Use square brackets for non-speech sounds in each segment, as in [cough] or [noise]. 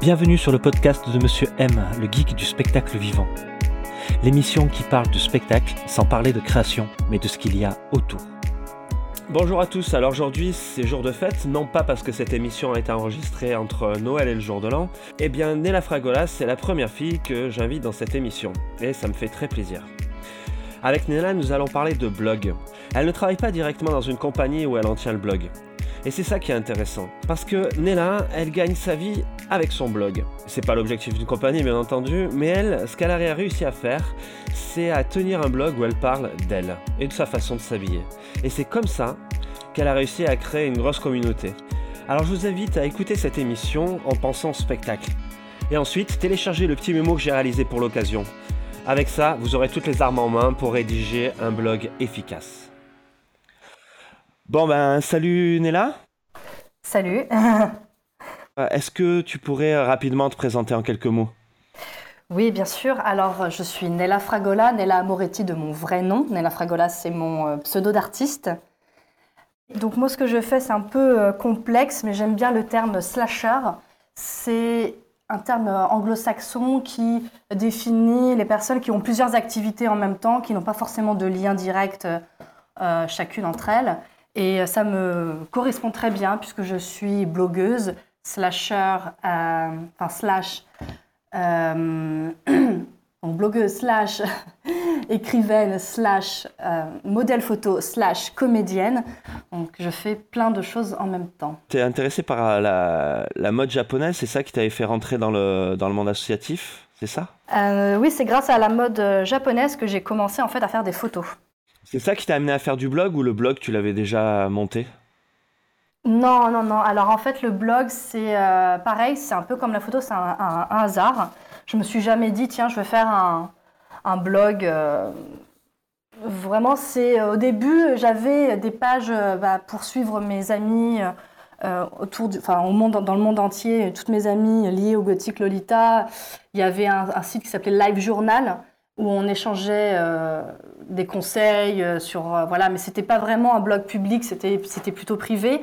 Bienvenue sur le podcast de Monsieur M, le geek du spectacle vivant. L'émission qui parle de spectacle sans parler de création, mais de ce qu'il y a autour. Bonjour à tous, alors aujourd'hui c'est jour de fête, non pas parce que cette émission a été enregistrée entre Noël et le jour de l'an, eh bien Nella Fragola c'est la première fille que j'invite dans cette émission, et ça me fait très plaisir. Avec Nella nous allons parler de blog. Elle ne travaille pas directement dans une compagnie où elle en tient le blog. Et c'est ça qui est intéressant. Parce que Nella, elle gagne sa vie avec son blog. C'est pas l'objectif d'une compagnie, bien entendu, mais elle, ce qu'elle a réussi à faire, c'est à tenir un blog où elle parle d'elle et de sa façon de s'habiller. Et c'est comme ça qu'elle a réussi à créer une grosse communauté. Alors je vous invite à écouter cette émission en pensant au spectacle. Et ensuite, téléchargez le petit mémo que j'ai réalisé pour l'occasion. Avec ça, vous aurez toutes les armes en main pour rédiger un blog efficace. Bon ben, salut Nella. Salut. [laughs] Euh, est-ce que tu pourrais euh, rapidement te présenter en quelques mots? Oui, bien sûr. Alors, je suis Nella Fragola, Nella Moretti de mon vrai nom. Nella Fragola, c'est mon euh, pseudo d'artiste. Donc, moi, ce que je fais, c'est un peu complexe, mais j'aime bien le terme slasher. C'est un terme anglo-saxon qui définit les personnes qui ont plusieurs activités en même temps, qui n'ont pas forcément de lien direct chacune entre elles. Et ça me correspond très bien puisque je suis blogueuse, slasher, euh, enfin slash, euh, [clears throat] blogueuse slash [laughs] écrivaine slash euh, modèle photo slash comédienne. Donc je fais plein de choses en même temps. Tu es intéressée par la, la mode japonaise, c'est ça qui t'avait fait rentrer dans le, dans le monde associatif, c'est ça? Oui, c'est grâce à la mode japonaise que j'ai commencé en fait à faire des photos. C'est ça qui t'a amené à faire du blog ou le blog tu l'avais déjà monté? Non, non, non. Alors en fait le blog c'est euh, pareil, c'est un peu comme la photo, c'est un, hasard. Je me suis jamais dit tiens je vais faire un, blog. Euh, vraiment c'est au début j'avais des pages euh, bah, pour suivre mes amis. autour enfin, au monde, dans le monde entier, toutes mes amies liées au gothique Lolita. Il y avait un, site qui s'appelait Live Journal, où on échangeait euh, des conseils euh, sur euh, voilà mais c'était pas vraiment un blog public c'était c'était plutôt privé.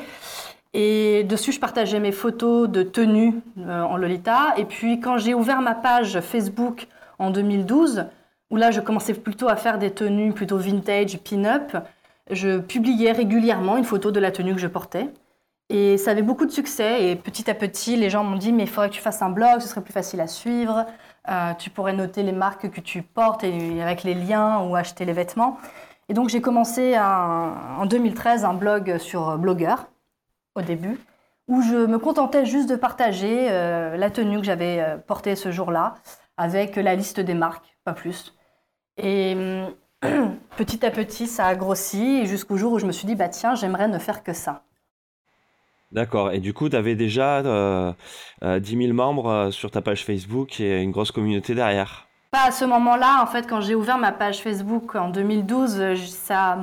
Et dessus je partageais mes photos de tenues en Lolita. Et puis quand j'ai ouvert ma page Facebook en 2012 où là je commençais plutôt à faire des tenues plutôt vintage pin-up je publiais régulièrement une photo de la tenue que je portais. Et ça avait beaucoup de succès. Et petit à petit les gens m'ont dit mais il faudrait que tu fasses un blog ce serait plus facile à suivre euh, tu pourrais noter les marques que tu portes et avec les liens ou acheter les vêtements. Et donc j'ai commencé en 2013 un blog sur Blogueur au début, où je me contentais juste de partager euh, la tenue que j'avais euh, portée ce jour-là avec la liste des marques, pas plus. Et [clears throat] petit à petit, ça a grossi jusqu'au jour où je me suis dit, bah tiens, j'aimerais ne faire que ça. D'accord. Et du coup, tu avais déjà euh, 10 euh, 000 membres euh, sur ta page Facebook et une grosse communauté derrière. Pas à ce moment-là. En fait, quand j'ai ouvert ma page Facebook en 2012, euh, ça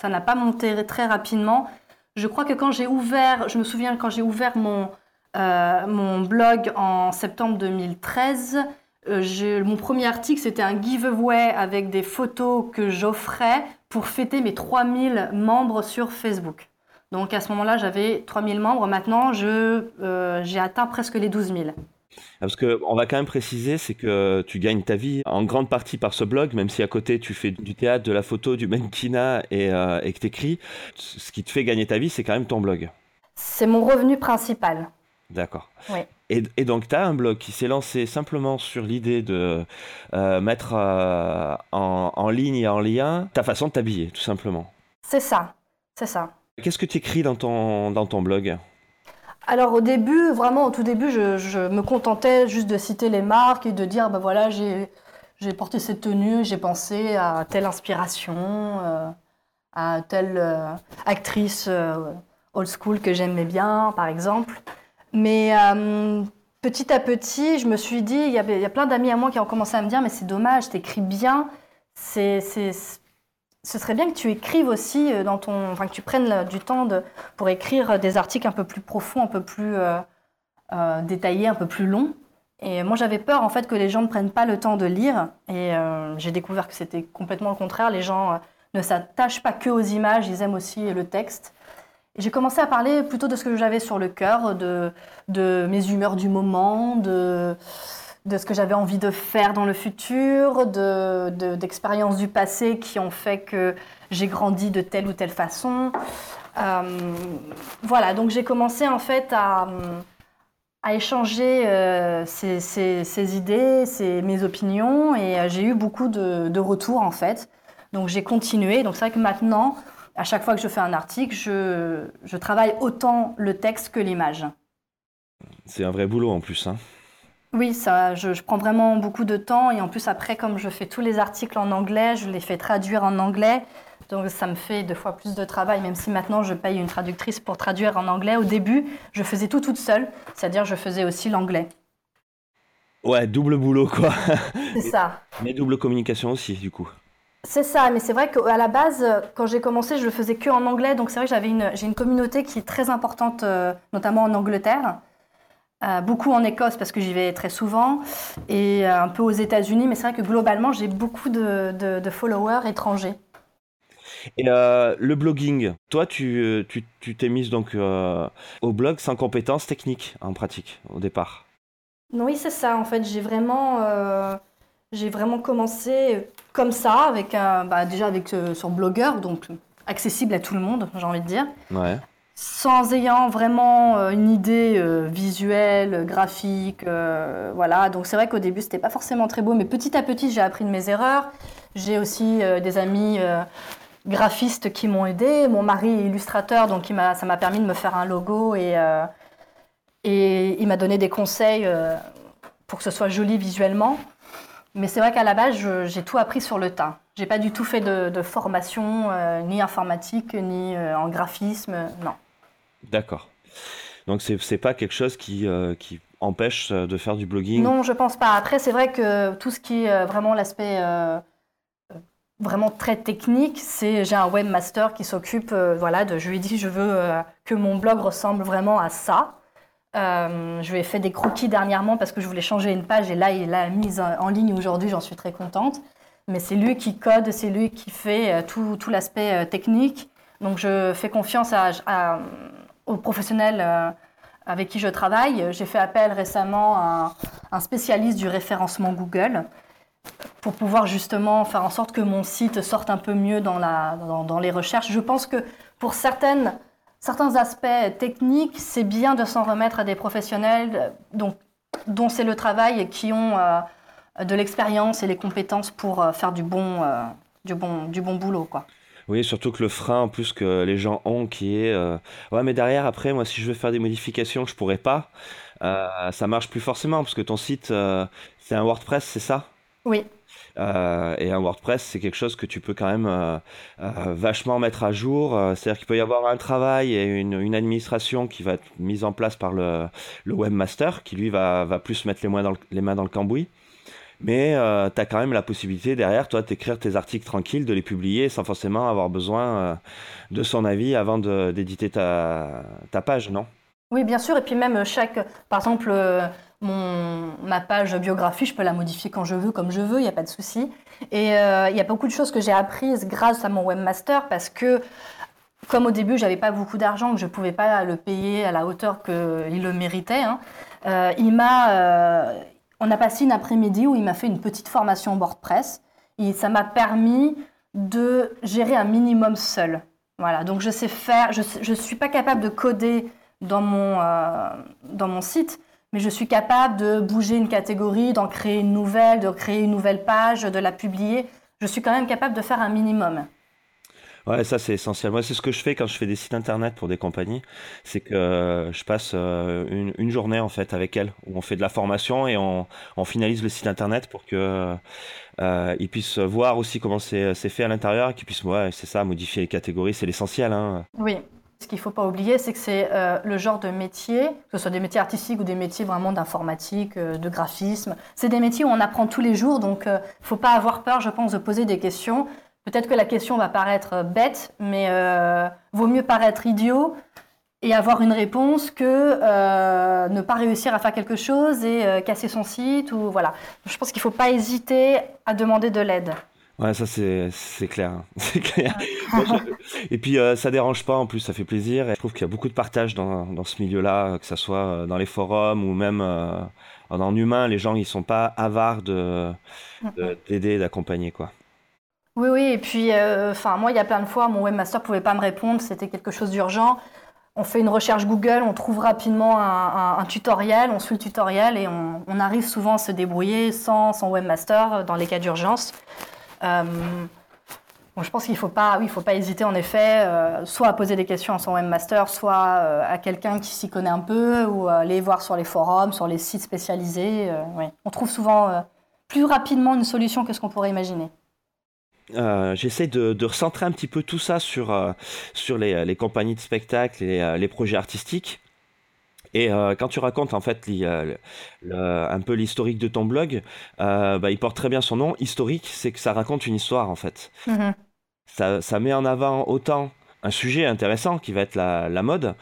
ça n'a pas monté très rapidement. Je crois que quand j'ai ouvert, je me souviens quand j'ai ouvert mon, mon blog en septembre 2013, mon premier article, c'était un giveaway avec des photos que j'offrais pour fêter mes 3000 membres sur Facebook. Donc à ce moment-là, j'avais 3000 membres. Maintenant, euh, j'ai atteint presque les 12 000. Ah, parce qu'on va quand même préciser, c'est que tu gagnes ta vie en grande partie par ce blog, même si à côté tu fais du théâtre, de la photo, du mannequinat et, euh, et que tu écris. Ce qui te fait gagner ta vie, c'est quand même ton blog. C'est mon revenu principal. D'accord. Oui. Et, donc, tu as un blog qui s'est lancé simplement sur l'idée de euh, mettre en, en ligne et en lien ta façon de t'habiller, tout simplement. C'est ça, c'est ça. Qu'est-ce que tu écris dans ton, dans ton blog? Alors au début, vraiment au tout début, je, me contentais juste de citer les marques et de dire, bah voilà, j'ai porté cette tenue, j'ai pensé à telle inspiration, euh, à telle euh, actrice euh, old school que j'aimais bien, par exemple. Mais petit à petit, je me suis dit, il y a plein d'amis à moi qui ont commencé à me dire, mais c'est dommage, t'écris bien, c'est ce serait bien que tu écrives aussi euh, dans ton, enfin que tu prennes du temps pour écrire des articles un peu plus profonds, un peu plus euh, euh, détaillés, un peu plus longs. Et moi, j'avais peur en fait que les gens ne prennent pas le temps de lire. Et j'ai découvert que c'était complètement le contraire. Les gens ne s'attachent pas que aux images, ils aiment aussi le texte. j'ai commencé à parler plutôt de ce que j'avais sur le cœur, de, de mes humeurs du moment, de, de ce que j'avais envie de faire dans le futur, d'expériences de, du passé qui ont fait que j'ai grandi de telle ou telle façon. Euh, voilà, donc j'ai commencé en fait à, à échanger euh, ces, ces, idées, ces, mes opinions, et euh, j'ai eu beaucoup de, de, retours en fait. Donc j'ai continué. Donc c'est vrai que maintenant, à chaque fois que je fais un article, je, je travaille autant le texte que l'image. C'est un vrai boulot en plus. Hein. Oui, ça, je, je, prends vraiment beaucoup de temps et en plus après, comme je fais tous les articles en anglais, je les fais traduire en anglais. Donc ça me fait deux fois plus de travail, même si maintenant je paye une traductrice pour traduire en anglais. Au début, je faisais tout toute seule, c'est-à-dire je faisais aussi l'anglais. Ouais, double boulot quoi. [laughs] C'est ça. Mais double communication aussi, du coup. C'est ça, mais c'est vrai qu'à la base, quand j'ai commencé, je le faisais que en anglais. Donc c'est vrai que j'avais une, j'ai une communauté qui est très importante, euh, notamment en Angleterre. Euh, beaucoup en Écosse parce que j'y vais très souvent et euh, un peu aux États-Unis, mais c'est vrai que globalement j'ai beaucoup de followers étrangers. Et euh, le blogging, toi, tu euh, tu, tu t'es mise donc au blog sans compétences techniques en pratique au départ. Oui, c'est ça. En fait, j'ai vraiment, j'ai vraiment commencé comme ça, avec un, bah, déjà avec sur Blogueur, donc accessible à tout le monde, j'ai envie de dire. Ouais. Sans ayant vraiment une idée visuelle, graphique, voilà. Donc c'est vrai qu'au début c'était pas forcément très beau, mais petit à petit j'ai appris de mes erreurs. J'ai aussi des amis graphistes qui m'ont aidé. Mon mari est illustrateur, donc ça m'a permis de me faire un logo et, euh, il m'a donné des conseils euh, pour que ce soit joli visuellement. Mais c'est vrai qu'à la base, j'ai tout appris sur le tas. J'ai pas du tout fait de, formation, euh, ni informatique, ni en graphisme, non. D'accord. Donc c'est pas quelque chose qui, qui empêche de faire du blogging? Non, je pense pas. Après, c'est vrai que tout ce qui est vraiment l'aspect vraiment très technique, c'est j'ai un webmaster qui s'occupe, euh, voilà, de, je lui dit je veux euh, que mon blog ressemble vraiment à ça. Euh, je lui ai fait des croquis dernièrement parce que je voulais changer une page et là il l'a mise en ligne aujourd'hui, j'en suis très contente. Mais c'est lui qui code, c'est lui qui fait tout, tout l'aspect technique. Donc je fais confiance à, aux professionnels avec qui je travaille. J'ai fait appel récemment à un spécialiste du référencement Google pour pouvoir justement faire en sorte que mon site sorte un peu mieux dans, la, dans, les recherches. Je pense que pour certaines, certains aspects techniques, c'est bien de s'en remettre à des professionnels donc, dont c'est le travail et qui ont euh, de l'expérience et les compétences pour euh, faire du bon, euh, du, bon, du bon boulot. Quoi. Oui, surtout que le frein en plus que les gens ont qui est ouais mais derrière après moi si je veux faire des modifications je pourrais pas ça marche plus forcément parce que ton site c'est un WordPress c'est ça? Oui. Euh, et un WordPress, c'est quelque chose que tu peux quand même euh, euh, vachement mettre à jour. C'est-à-dire qu'il peut y avoir un travail et une, administration qui va être mise en place par le, webmaster, qui lui va, va plus mettre les mains dans le, les mains dans le cambouis. Mais tu as quand même la possibilité derrière, toi, d'écrire tes articles tranquilles, de les publier sans forcément avoir besoin de son avis avant d'éditer ta, page, non? Oui, bien sûr. Et puis même chaque, par exemple, mon, ma page biographie, je peux la modifier quand je veux, comme je veux, il n'y a pas de souci. Et euh, il y a beaucoup de choses que j'ai apprises grâce à mon webmaster parce que, comme au début, j'avais pas beaucoup d'argent, que je pouvais pas le payer à la hauteur qu'il le méritait, hein, euh, il m'a, euh, on a passé une après-midi où il m'a fait une petite formation WordPress et ça m'a permis de gérer un minimum seul. Voilà, donc je sais faire, je ne suis pas capable de coder dans mon, dans mon site, mais je suis capable de bouger une catégorie, d'en créer une nouvelle, de créer une nouvelle page, de la publier. Je suis quand même capable de faire un minimum. Ouais, ça c'est essentiel. Moi, c'est ce que je fais quand je fais des sites internet pour des compagnies. C'est que euh, je passe euh, une, journée en fait avec elles, où on fait de la formation et on, finalise le site internet pour que euh, ils puissent voir aussi comment c'est fait à l'intérieur et qu'ils puissent, ouais, c'est ça, modifier les catégories, c'est l'essentiel. Hein. Oui. Ce qu'il ne faut pas oublier, c'est que c'est le genre de métier, que ce soit des métiers artistiques ou des métiers vraiment d'informatique, de graphisme, c'est des métiers où on apprend tous les jours, donc il ne faut pas avoir peur, je pense, de poser des questions. Peut-être que la question va paraître bête, mais vaut mieux paraître idiot et avoir une réponse que ne pas réussir à faire quelque chose et casser son site ou voilà. Je pense qu'il ne faut pas hésiter à demander de l'aide. Ouais, ça c'est clair. [laughs] Clair. [laughs] et puis euh, ça dérange pas en plus, ça fait plaisir. Et je trouve qu'il y a beaucoup de partage dans, dans ce milieu-là, que ce soit euh, dans les forums ou même euh, en humain. Les gens ils sont pas avares de d'aider, d'accompagner quoi. Oui, oui. Et puis, enfin moi il y a plein de fois, mon webmaster pouvait pas me répondre, c'était quelque chose d'urgent. On fait une recherche Google, on trouve rapidement un, tutoriel, on suit le tutoriel et on, arrive souvent à se débrouiller sans son webmaster dans les cas d'urgence. Euh, je pense qu'il ne faut, pas, oui, faut pas hésiter en effet, euh, soit à poser des questions à son webmaster, soit euh, à quelqu'un qui s'y connaît un peu, ou aller voir sur les forums, sur les sites spécialisés. On trouve souvent plus rapidement une solution que ce qu'on pourrait imaginer. J'essaie de, recentrer un petit peu tout ça sur, sur les, les, compagnies de spectacle et les projets artistiques. Et euh, quand tu racontes en fait un peu l'historique de ton blog, euh, bah, il porte très bien son nom. Historique, c'est que ça raconte une histoire en fait. Mm-hmm. Ça, ça, met en avant autant un sujet intéressant qui va être la, la mode,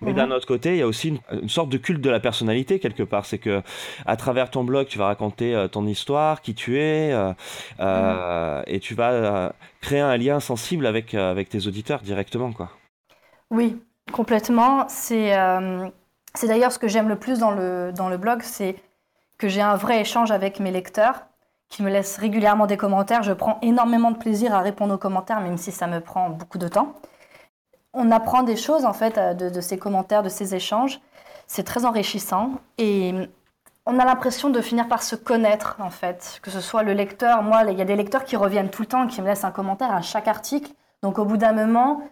mais d'un autre côté, il y a aussi une, une, sorte de culte de la personnalité quelque part. C'est que à travers ton blog, tu vas raconter euh, ton histoire, qui tu es, mm-hmm. et tu vas créer un lien sensible avec avec tes auditeurs directement, quoi. Oui, complètement. C'est c'est d'ailleurs ce que j'aime le plus dans le, dans le blog, c'est que j'ai un vrai échange avec mes lecteurs qui me laissent régulièrement des commentaires. Je prends énormément de plaisir à répondre aux commentaires, même si ça me prend beaucoup de temps. On apprend des choses en fait de, ces commentaires, de ces échanges. C'est très enrichissant et on a l'impression de finir par se connaître en fait, que ce soit le lecteur. Moi, il y a des lecteurs qui reviennent tout le temps, qui me laissent un commentaire à chaque article. Donc au bout d'un moment,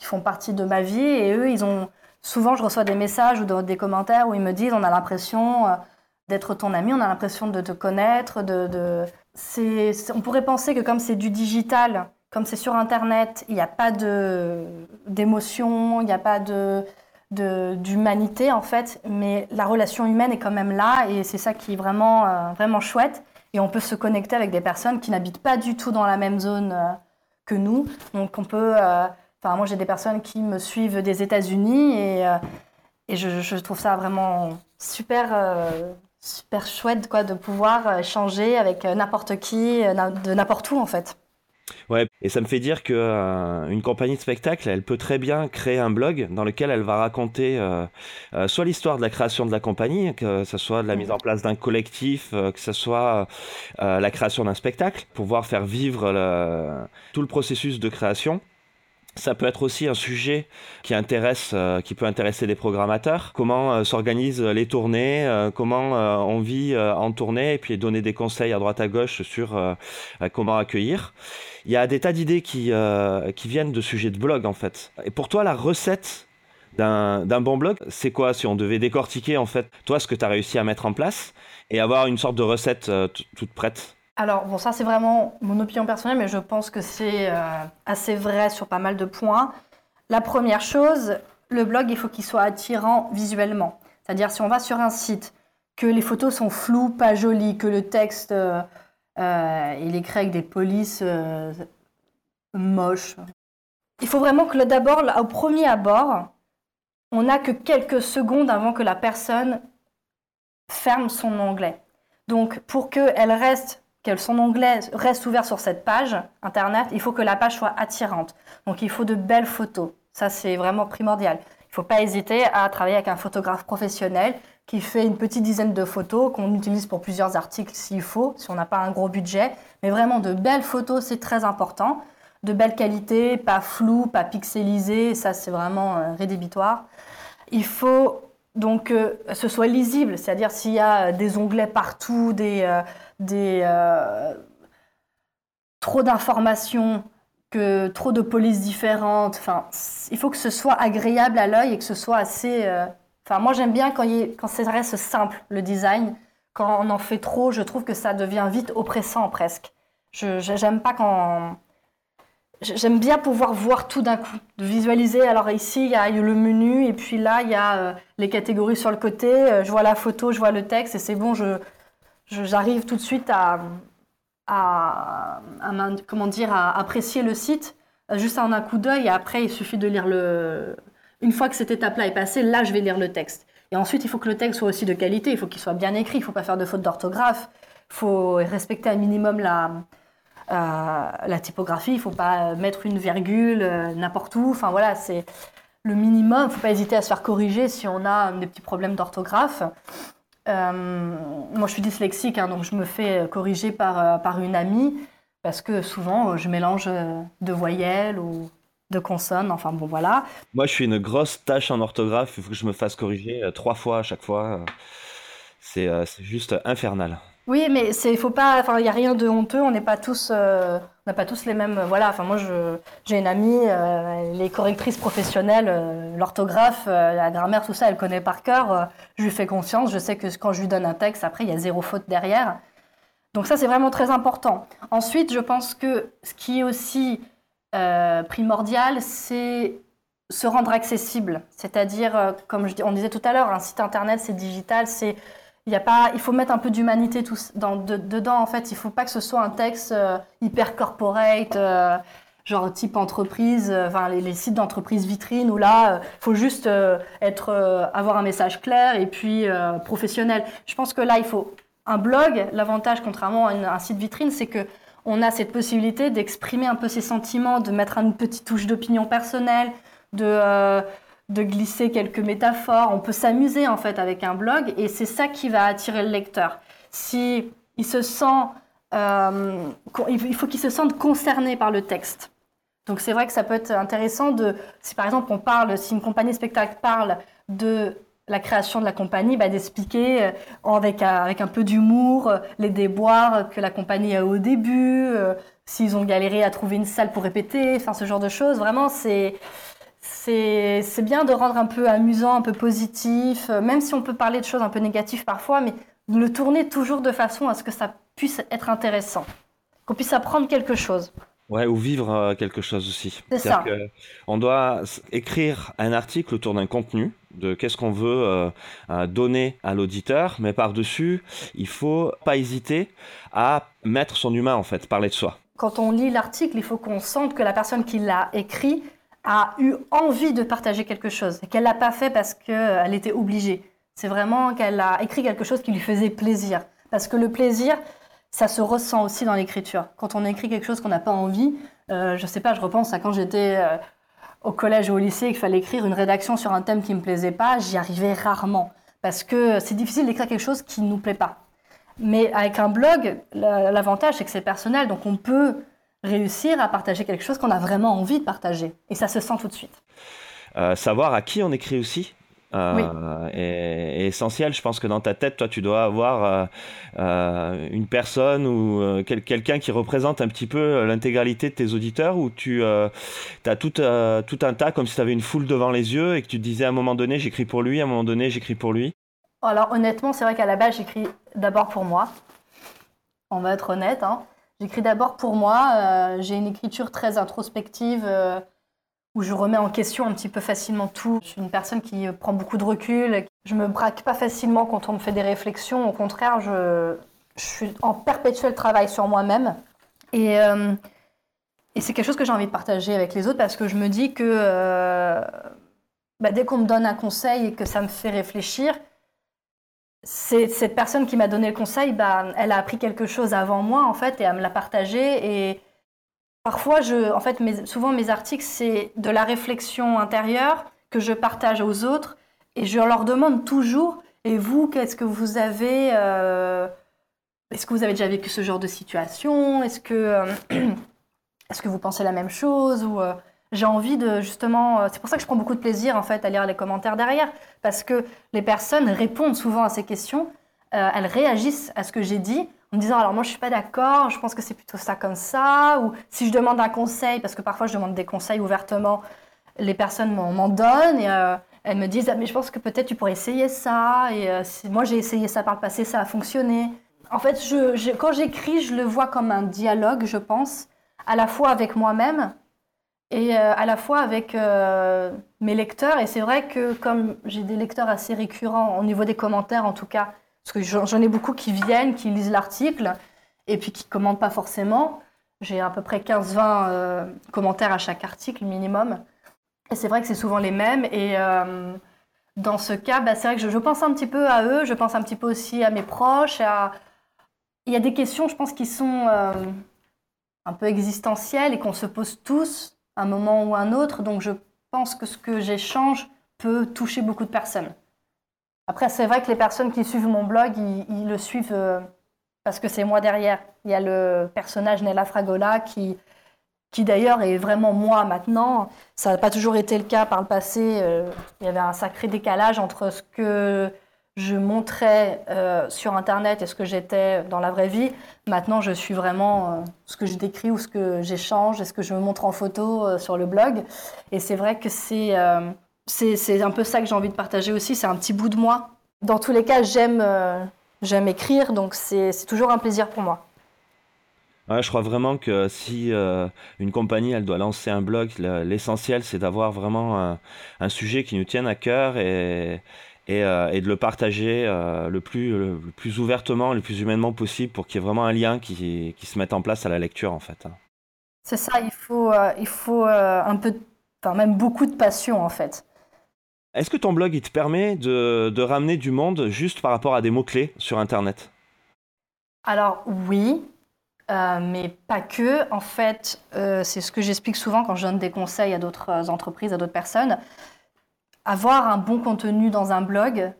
ils font partie de ma vie et eux, ils ont souvent, je reçois des messages ou des commentaires où ils me disent on a l'impression euh, d'être ton ami, on a l'impression de te connaître. De, on pourrait penser que comme c'est du digital, comme c'est sur Internet, il n'y a pas d'émotion, il n'y a pas de d'humanité en fait, mais la relation humaine est quand même là et c'est ça qui est vraiment, euh, vraiment chouette. Et on peut se connecter avec des personnes qui n'habitent pas du tout dans la même zone euh, que nous. Donc on peut Enfin, moi, j'ai des personnes qui me suivent des États-Unis et, euh, et je, trouve ça vraiment super, euh, super chouette quoi, de pouvoir échanger avec n'importe qui, de n'importe où en fait. Ouais, et ça me fait dire que euh, une compagnie de spectacle, elle peut très bien créer un blog dans lequel elle va raconter soit l'histoire de la création de la compagnie, que ce soit de la mise en place d'un collectif, que ce soit la création d'un spectacle, pouvoir faire vivre tout le processus de création ça peut être aussi un sujet qui intéresse, euh, qui peut intéresser des programmateurs. Comment euh, s'organisent les tournées, euh, comment on vit en tournée, et puis donner des conseils à droite à gauche sur comment accueillir. Il y a des tas d'idées qui, qui viennent de sujets de blog en fait. Et pour toi, la recette d'un bon blog, c'est quoi? Si on devait décortiquer en fait toi ce que tu as réussi à mettre en place et avoir une sorte de recette toute prête? Alors, bon, ça c'est vraiment mon opinion personnelle, mais je pense que c'est euh, assez vrai sur pas mal de points. La première chose, le blog, il faut qu'il soit attirant visuellement. C'est-à-dire, si on va sur un site, que les photos sont floues, pas jolies, que le texte, euh, euh il est écrit avec des polices moches. Il faut vraiment que d'abord, au premier abord, on n'a que quelques secondes avant que la personne ferme son onglet. Donc, pour qu'elle reste que son onglet reste ouvert sur cette page Internet, il faut que la page soit attirante. Donc il faut de belles photos. Ça, c'est vraiment primordial. Il ne faut pas hésiter à travailler avec un photographe professionnel qui fait une petite dizaine de photos qu'on utilise pour plusieurs articles s'il faut, si on n'a pas un gros budget. Mais vraiment, de belles photos, c'est très important. De belle qualité, pas flou, pas pixelisé, ça c'est vraiment euh, rédhibitoire. Il faut donc que ce soit lisible, c'est-à-dire s'il y a des onglets partout, des, euh, euh, trop d'informations, que trop de polices différentes. Enfin, il faut que ce soit agréable à l'œil et que ce soit assez. Euh, enfin, moi j'aime bien quand, quand ça reste simple le design. Quand on en fait trop, je trouve que ça devient vite oppressant presque. Je j'aime pas quand J'aime bien pouvoir voir tout d'un coup, de visualiser. Alors ici, il y a le menu, et puis là, il y a euh, les catégories sur le côté. je vois la photo, je vois le texte, et c'est bon, je, j'arrive tout de suite à, comment dire, à apprécier le site euh, juste en un coup d'œil. Et après, il suffit de lire le. Une fois que cette étape-là est passée, là, je vais lire le texte. Et ensuite, il faut que le texte soit aussi de qualité. Il faut qu'il soit bien écrit. Il ne faut pas faire de fautes d'orthographe. Il faut respecter un minimum la, la typographie, il ne faut pas mettre une virgule n'importe où. Enfin voilà, c'est le minimum. Il ne faut pas hésiter à se faire corriger si on a des petits problèmes d'orthographe. Moi, je suis dyslexique, hein, donc je me fais corriger par, par une amie parce que souvent, je mélange de voyelles ou de consonnes. Enfin bon, voilà. Moi, je suis une grosse tâche en orthographe. Il faut que je me fasse corriger trois fois à chaque fois. C'est juste infernal. Oui, mais il faut pas, enfin, il y a rien de honteux. On n'est pas tous, euh, on n'a pas tous les mêmes. Voilà. Enfin, moi, j'ai une amie, euh, les correctrices professionnelles, euh, l'orthographe, la grammaire, tout ça, elle connaît par cœur. je lui fais confiance. Je sais que quand je lui donne un texte, après, il y a zéro faute derrière. Donc ça, c'est vraiment très important. Ensuite, je pense que ce qui est aussi primordial, c'est se rendre accessible. C'est-à-dire, comme je, on disait tout à l'heure, un site internet, c'est digital, c'est il, y a pas, il faut mettre un peu d'humanité dans, dedans, en fait. Il ne faut pas que ce soit un texte euh, hyper corporate, euh, genre type entreprise, euh, les, sites d'entreprise vitrine, où là, il faut juste être, avoir un message clair et puis professionnel. Je pense que là, il faut un blog. L'avantage, contrairement à un site vitrine, c'est que on a cette possibilité d'exprimer un peu ses sentiments, de mettre une petite touche d'opinion personnelle, de de glisser quelques métaphores. On peut s'amuser en fait avec un blog et c'est ça qui va attirer le lecteur. Si il se sent, euh, il faut qu'il se sente concerné par le texte. Donc c'est vrai que ça peut être intéressant de, si par exemple on parle, si une compagnie spectacle parle de la création de la compagnie, bah, d'expliquer euh, avec, avec un peu d'humour euh, les déboires que la compagnie a au début, s'ils ont galéré à trouver une salle pour répéter, enfin ce genre de choses. Vraiment, c'est c'est bien de rendre un peu amusant, un peu positif, euh, même si on peut parler de choses un peu négatives parfois, mais de le tourner toujours de façon à ce que ça puisse être intéressant, qu'on puisse apprendre quelque chose. Ouais, ou vivre euh, quelque chose aussi. C'est ça. on doit écrire un article autour d'un contenu, de qu'est-ce qu'on veut euh, donner à l'auditeur, mais par-dessus, il faut pas hésiter à mettre son humain, en fait, parler de soi. Quand on lit l'article, il faut qu'on sente que la personne qui l'a écrit a eu envie de partager quelque chose, qu'elle l'a pas fait parce qu'elle était obligée. C'est vraiment qu'elle a écrit quelque chose qui lui faisait plaisir. Parce que le plaisir, ça se ressent aussi dans l'écriture. Quand on écrit quelque chose qu'on n'a pas envie, euh, je sais pas, je repense à quand j'étais euh, au collège ou au lycée et qu'il fallait écrire une rédaction sur un thème qui me plaisait pas, j'y arrivais rarement. Parce que c'est difficile d'écrire quelque chose qui ne nous plaît pas. Mais avec un blog, l'avantage c'est que c'est personnel, donc on peut réussir à partager quelque chose qu'on a vraiment envie de partager. Et ça se sent tout de suite. Euh, savoir à qui on écrit aussi. Euh, est, essentiel. Je pense que dans ta tête, toi, tu dois avoir euh, une personne ou quelqu'un qui représente un petit peu l'intégralité de tes auditeurs, ou tu as tout, tout un tas, comme si tu avais une foule devant les yeux et que tu te disais à un moment donné, j'écris pour lui, à un moment donné, j'écris pour lui? Alors honnêtement, c'est vrai qu'à la base, j'écris d'abord pour moi. On va être honnête. Hein. J'écris d'abord pour moi. Euh, j'ai une écriture très introspective euh, où je remets en question un petit peu facilement tout. Je suis une personne qui prend beaucoup de recul. Je me braque pas facilement quand on me fait des réflexions. Au contraire, je, suis en perpétuel travail sur moi-même. Et, euh, et c'est quelque chose que j'ai envie de partager avec les autres parce que je me dis que bah, dès qu'on me donne un conseil et que ça me fait réfléchir, cette personne qui m'a donné le conseil, bah, elle a appris quelque chose avant moi, en fait, et elle me l'a partagé. Et parfois, je, en fait, souvent, mes articles, c'est de la réflexion intérieure que je partage aux autres. Et je leur demande toujours, et vous, qu'est-ce que vous avez... Euh, est-ce que vous avez déjà vécu ce genre de situation? Est-ce que, euh, [clears throat] est-ce que vous pensez la même chose euh, j'ai envie de justement. Euh, c'est pour ça que je prends beaucoup de plaisir en fait à lire les commentaires derrière, parce que les personnes répondent souvent à ces questions, euh, elles réagissent à ce que j'ai dit en me disant alors moi je suis pas d'accord, je pense que c'est plutôt ça comme ça, ou si je demande un conseil, parce que parfois je demande des conseils ouvertement, les personnes m'en donnent et euh, elles me disent ah, mais je pense que peut-être tu pourrais essayer ça et moi j'ai essayé ça par le passé, ça a fonctionné. En fait, quand j'écris, je le vois comme un dialogue, je pense, à la fois avec moi-même et euh, à la fois avec euh, mes lecteurs. Et c'est vrai que comme j'ai des lecteurs assez récurrents, au niveau des commentaires en tout cas, parce que j'en ai beaucoup qui viennent, qui lisent l'article, et puis qui commentent pas forcément. J'ai à peu près 15-20 euh, commentaires à chaque article minimum. Et c'est vrai que c'est souvent les mêmes. Et dans ce cas, bah, c'est vrai que je, pense un petit peu à eux, je pense un petit peu aussi à mes proches. Il y a des questions, je pense, qui sont un peu existentielle et qu'on se pose tous un moment ou un autre. Donc je pense que ce que j'échange peut toucher beaucoup de personnes. Après, c'est vrai que les personnes qui suivent mon blog, ils, le suivent euh, parce que c'est moi derrière. Il y a le personnage Nella Fragola qui, qui d'ailleurs est vraiment moi maintenant. Ça n'a pas toujours été le cas par le passé. Euh, il y avait un sacré décalage entre ce que je montrais euh, sur Internet et ce que j'étais dans la vraie vie. Maintenant, je suis vraiment euh, ce que je décris ou ce que j'échange et ce que je me montre en photo euh, sur le blog. Et c'est vrai que c'est c'est un peu ça que j'ai envie de partager aussi. C'est un petit bout de moi. Dans tous les cas, j'aime j'aime écrire, donc c'est toujours un plaisir pour moi. je crois vraiment que si une compagnie elle doit lancer un blog, l'essentiel c'est d'avoir vraiment un, sujet qui nous tienne à cœur et, euh, et, de le partager euh, le, plus, le, plus ouvertement, le plus humainement possible pour qu'il y ait vraiment un lien qui, qui, se mette en place à la lecture en fait. Hein. C'est ça, il faut, euh, il faut un peu, enfin même beaucoup de passion en fait. Est-ce que ton blog il te permet de, de ramener du monde juste par rapport à des mots-clés sur Internet? Alors oui, mais pas que. En fait, c'est ce que j'explique souvent quand je donne des conseils à d'autres entreprises, à d'autres personnes avoir un bon contenu dans un blog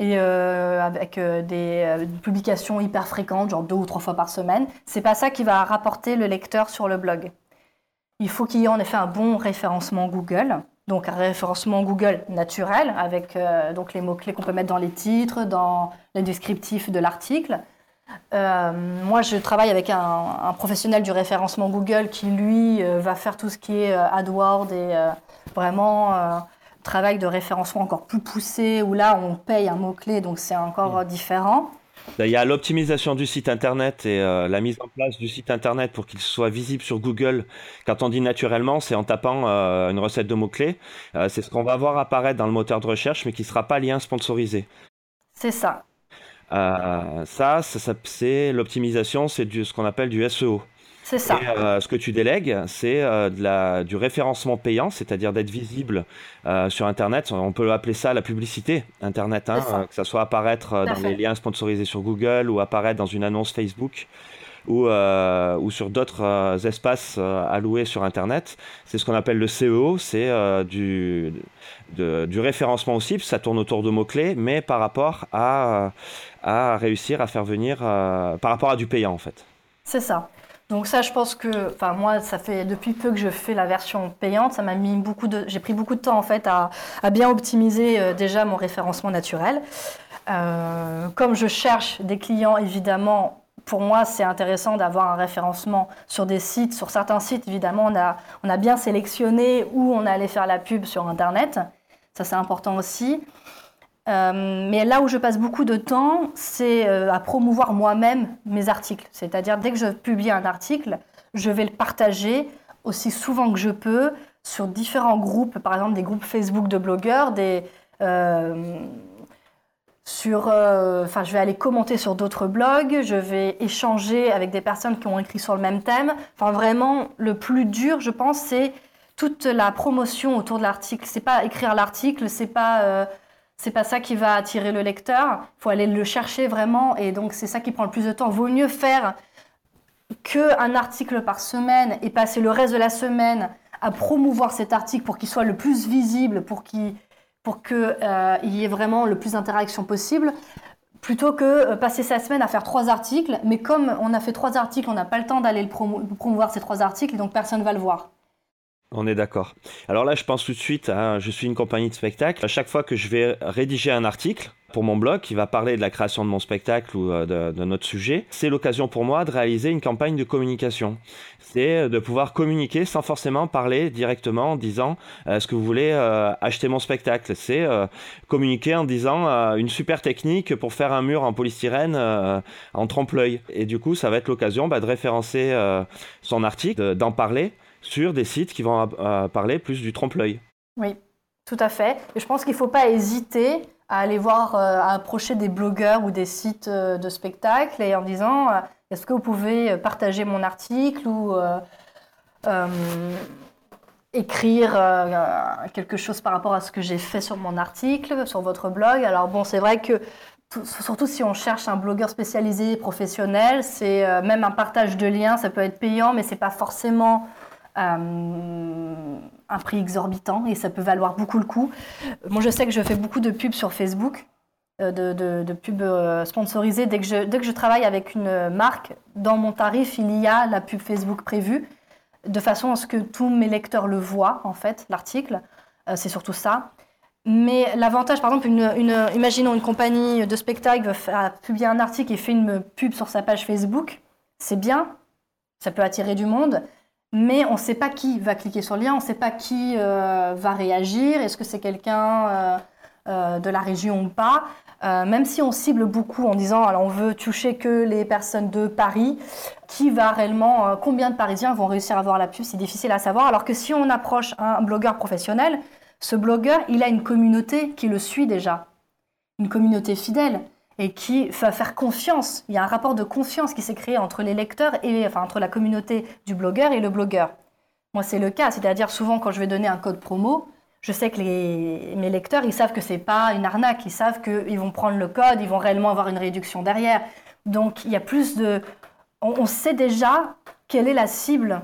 et euh, avec euh, des, euh, publications hyper fréquentes, genre deux ou trois fois par semaine, c'est pas ça qui va rapporter le lecteur sur le blog. Il faut qu'il y ait en effet un bon référencement Google, donc un référencement Google naturel avec donc les mots-clés qu'on peut mettre dans les titres, dans les descriptifs de l'article. moi, je travaille avec un, un, professionnel du référencement Google qui, lui, va faire tout ce qui est AdWords et vraiment travail de référencement encore plus poussé, où là, on paye un mot-clé, donc c'est encore mm. différent. Il y a l'optimisation du site internet et euh, la mise en place du site internet pour qu'il soit visible sur Google. Quand on dit naturellement, c'est en tapant euh, une recette de mots-clés. Euh, c'est ce qu'on va voir apparaître dans le moteur de recherche, mais qui ne sera pas lien sponsorisé. C'est ça. ça, ça c'est l'optimisation, c'est ce qu'on appelle du SEO. C'est ça. Euh, ce que tu délègues, c'est euh, du référencement payant, c'est-à-dire d'être visible euh, sur Internet. On peut appeler ça la publicité Internet, hein, que ça soit apparaître dans les liens sponsorisés sur Google ou apparaître dans une annonce Facebook. Ou, ou sur d'autres espaces alloués sur Internet. C'est ce qu'on appelle le CEO, c'est du, du référencement aussi, ça tourne autour de mots-clés, mais par rapport à, à réussir à faire venir, par rapport à du payant en fait. C'est ça. Donc ça, je pense que, enfin moi, ça fait depuis peu que je fais la version payante. Ça m'a mis beaucoup de, j'ai pris beaucoup de temps en fait à, bien optimiser euh, déjà mon référencement naturel. Euh, comme je cherche des clients, évidemment, pour moi, c'est intéressant d'avoir un référencement sur des sites. Sur certains sites, évidemment, on a, on a bien sélectionné où on allait faire la pub sur Internet. Ça, c'est important aussi. Euh, mais là où je passe beaucoup de temps, c'est euh, à promouvoir moi-même mes articles. C'est-à-dire, dès que je publie un article, je vais le partager aussi souvent que je peux sur différents groupes, par exemple des groupes Facebook de blogueurs, euh, sur, enfin, je vais aller commenter sur d'autres blogs, je vais échanger avec des personnes qui ont écrit sur le même thème. Enfin, vraiment, le plus dur, je pense, c'est toute la promotion autour de l'article. C'est pas écrire l'article, c'est pas c'est pas ça qui va attirer le lecteur. Il faut aller le chercher vraiment, et donc c'est ça qui prend le plus de temps. Vaut mieux faire qu'un article par semaine et passer le reste de la semaine à promouvoir cet article pour qu'il soit le plus visible, pour qu'il pour qu'il euh, y ait vraiment le plus d'interaction possible, plutôt que euh, passer sa semaine à faire trois articles. Mais comme on a fait trois articles, on n'a pas le temps d'aller promouvoir ces trois articles, donc personne ne va le voir. On est d'accord. Alors là, je pense tout de suite, à, je suis une compagnie de spectacle. À chaque fois que je vais rédiger un article pour mon blog qui va parler de la création de mon spectacle ou euh, de, notre sujet, c'est l'occasion pour moi de réaliser une campagne de communication. C'est de pouvoir communiquer sans forcément parler directement en disant euh, est-ce que vous voulez euh, acheter mon spectacle C'est communiquer en disant une super technique pour faire un mur en polystyrène en trompe-l'œil. Et du coup, ça va être l'occasion bah, de référencer son article, d'en parler sur des sites qui vont euh, parler plus du trompe-l'œil. Oui, tout à fait. Et je pense qu'il ne faut pas hésiter à aller voir, euh, à approcher des blogueurs ou des sites euh, de spectacles et en disant est-ce que vous pouvez partager mon article ou écrire quelque chose par rapport à ce que j'ai fait sur mon article, sur votre blog? Alors bon, c'est vrai que surtout si on cherche un blogueur spécialisé, professionnel, c'est même un partage de liens, ça peut être payant, mais c'est pas forcément un prix exorbitant et ça peut valoir beaucoup le coup. Moi, je sais que je fais beaucoup de pubs sur Facebook, de, de, de pubs sponsorisées. Dès que, je, dès que je travaille avec une marque, dans mon tarif, il y a la pub Facebook prévue de façon à ce que tous mes lecteurs le voient, en fait, l'article. Euh, c'est surtout ça. Mais l'avantage, par exemple, imaginons une compagnie de spectacle veut faire, publier un article et fait une pub sur sa page Facebook, c'est bien, ça peut attirer du monde, mais on ne sait pas qui va cliquer sur le lien, on ne sait pas qui euh, va réagir, est-ce que c'est quelqu'un euh, de la région ou pas? Euh, même si on cible beaucoup en disant alors on veut toucher que les personnes de Paris, qui va réellement, euh, combien de Parisiens vont réussir à voir la pub, c'est difficile à savoir. Alors que si on approche un blogueur professionnel, ce blogueur, il a une communauté qui le suit déjà, une communauté fidèle et qui va faire confiance. Il y a un rapport de confiance qui s'est créé entre les lecteurs et enfin entre la communauté du blogueur et le blogueur. Moi, c'est le cas, c'est-à-dire souvent quand je vais donner un code promo, je sais que mes lecteurs, ils savent que c'est pas une arnaque, ils savent qu'ils vont prendre le code, ils vont réellement avoir une réduction derrière. Donc il y a plus de... On, sait déjà quelle est la cible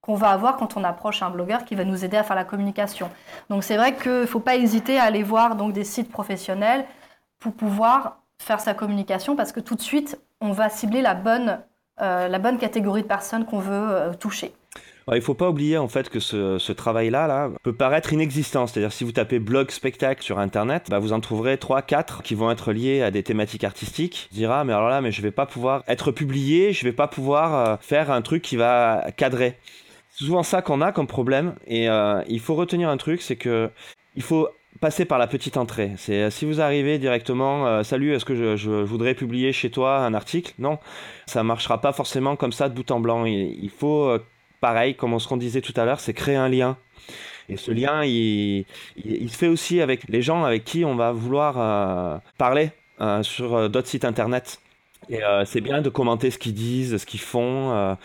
qu'on va avoir quand on approche un blogueur qui va nous aider à faire la communication. Donc c'est vrai qu'il ne faut pas hésiter à aller voir donc, des sites professionnels pour pouvoir faire sa communication parce que tout de suite, on va cibler la bonne, euh, la bonne catégorie de personnes qu'on veut euh, toucher il ne faut pas oublier en fait que ce, travail-là là, peut paraître inexistant. C'est-à-dire si vous tapez blog spectacle sur internet, bah, vous en trouverez 3 4 qui vont être liés à des thématiques artistiques. On dira mais alors là mais je vais pas pouvoir être publié, je vais pas pouvoir euh, faire un truc qui va cadrer. C'est souvent ça qu'on a comme problème et il faut retenir un truc, c'est que il faut passer par la petite entrée. Euh, si vous arrivez directement, salut, est-ce que je, voudrais publier chez toi un article? Non, ça marchera pas forcément comme ça de bout en blanc. il faut pareil, comme ce qu'on disait tout à l'heure, c'est créer un lien. Et ce lien, il, se fait aussi avec les gens avec qui on va vouloir euh, parler euh, sur euh, d'autres sites internet. Et c'est bien de commenter ce qu'ils disent, ce qu'ils font,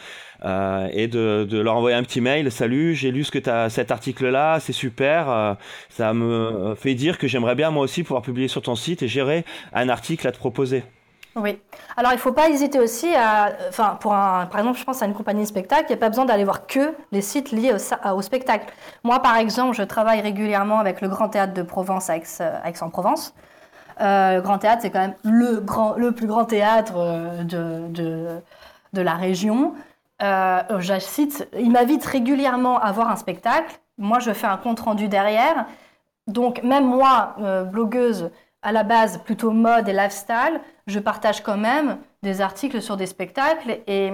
et de, leur envoyer un petit mail. Salut, j'ai lu ce que tu as cet article-là, c'est super. ça me fait dire que j'aimerais bien moi aussi pouvoir publier sur ton site et gérer un article à te proposer. Oui. Alors, il ne faut pas hésiter aussi à. Enfin, pour un, par exemple, je pense à une compagnie de spectacle, il n'y a pas besoin d'aller voir que les sites liés au, spectacle. Moi, par exemple, je travaille régulièrement avec le Grand Théâtre de Provence à Aix-en-Provence. Euh, le Grand Théâtre, c'est quand même le, grand, le plus grand théâtre euh, de, de la région. Euh, J'cite, il m'invite régulièrement à voir un spectacle. Moi, je fais un compte rendu derrière. Donc, même moi, euh, blogueuse, à la base plutôt mode et lifestyle, je partage quand même des articles sur des spectacles et,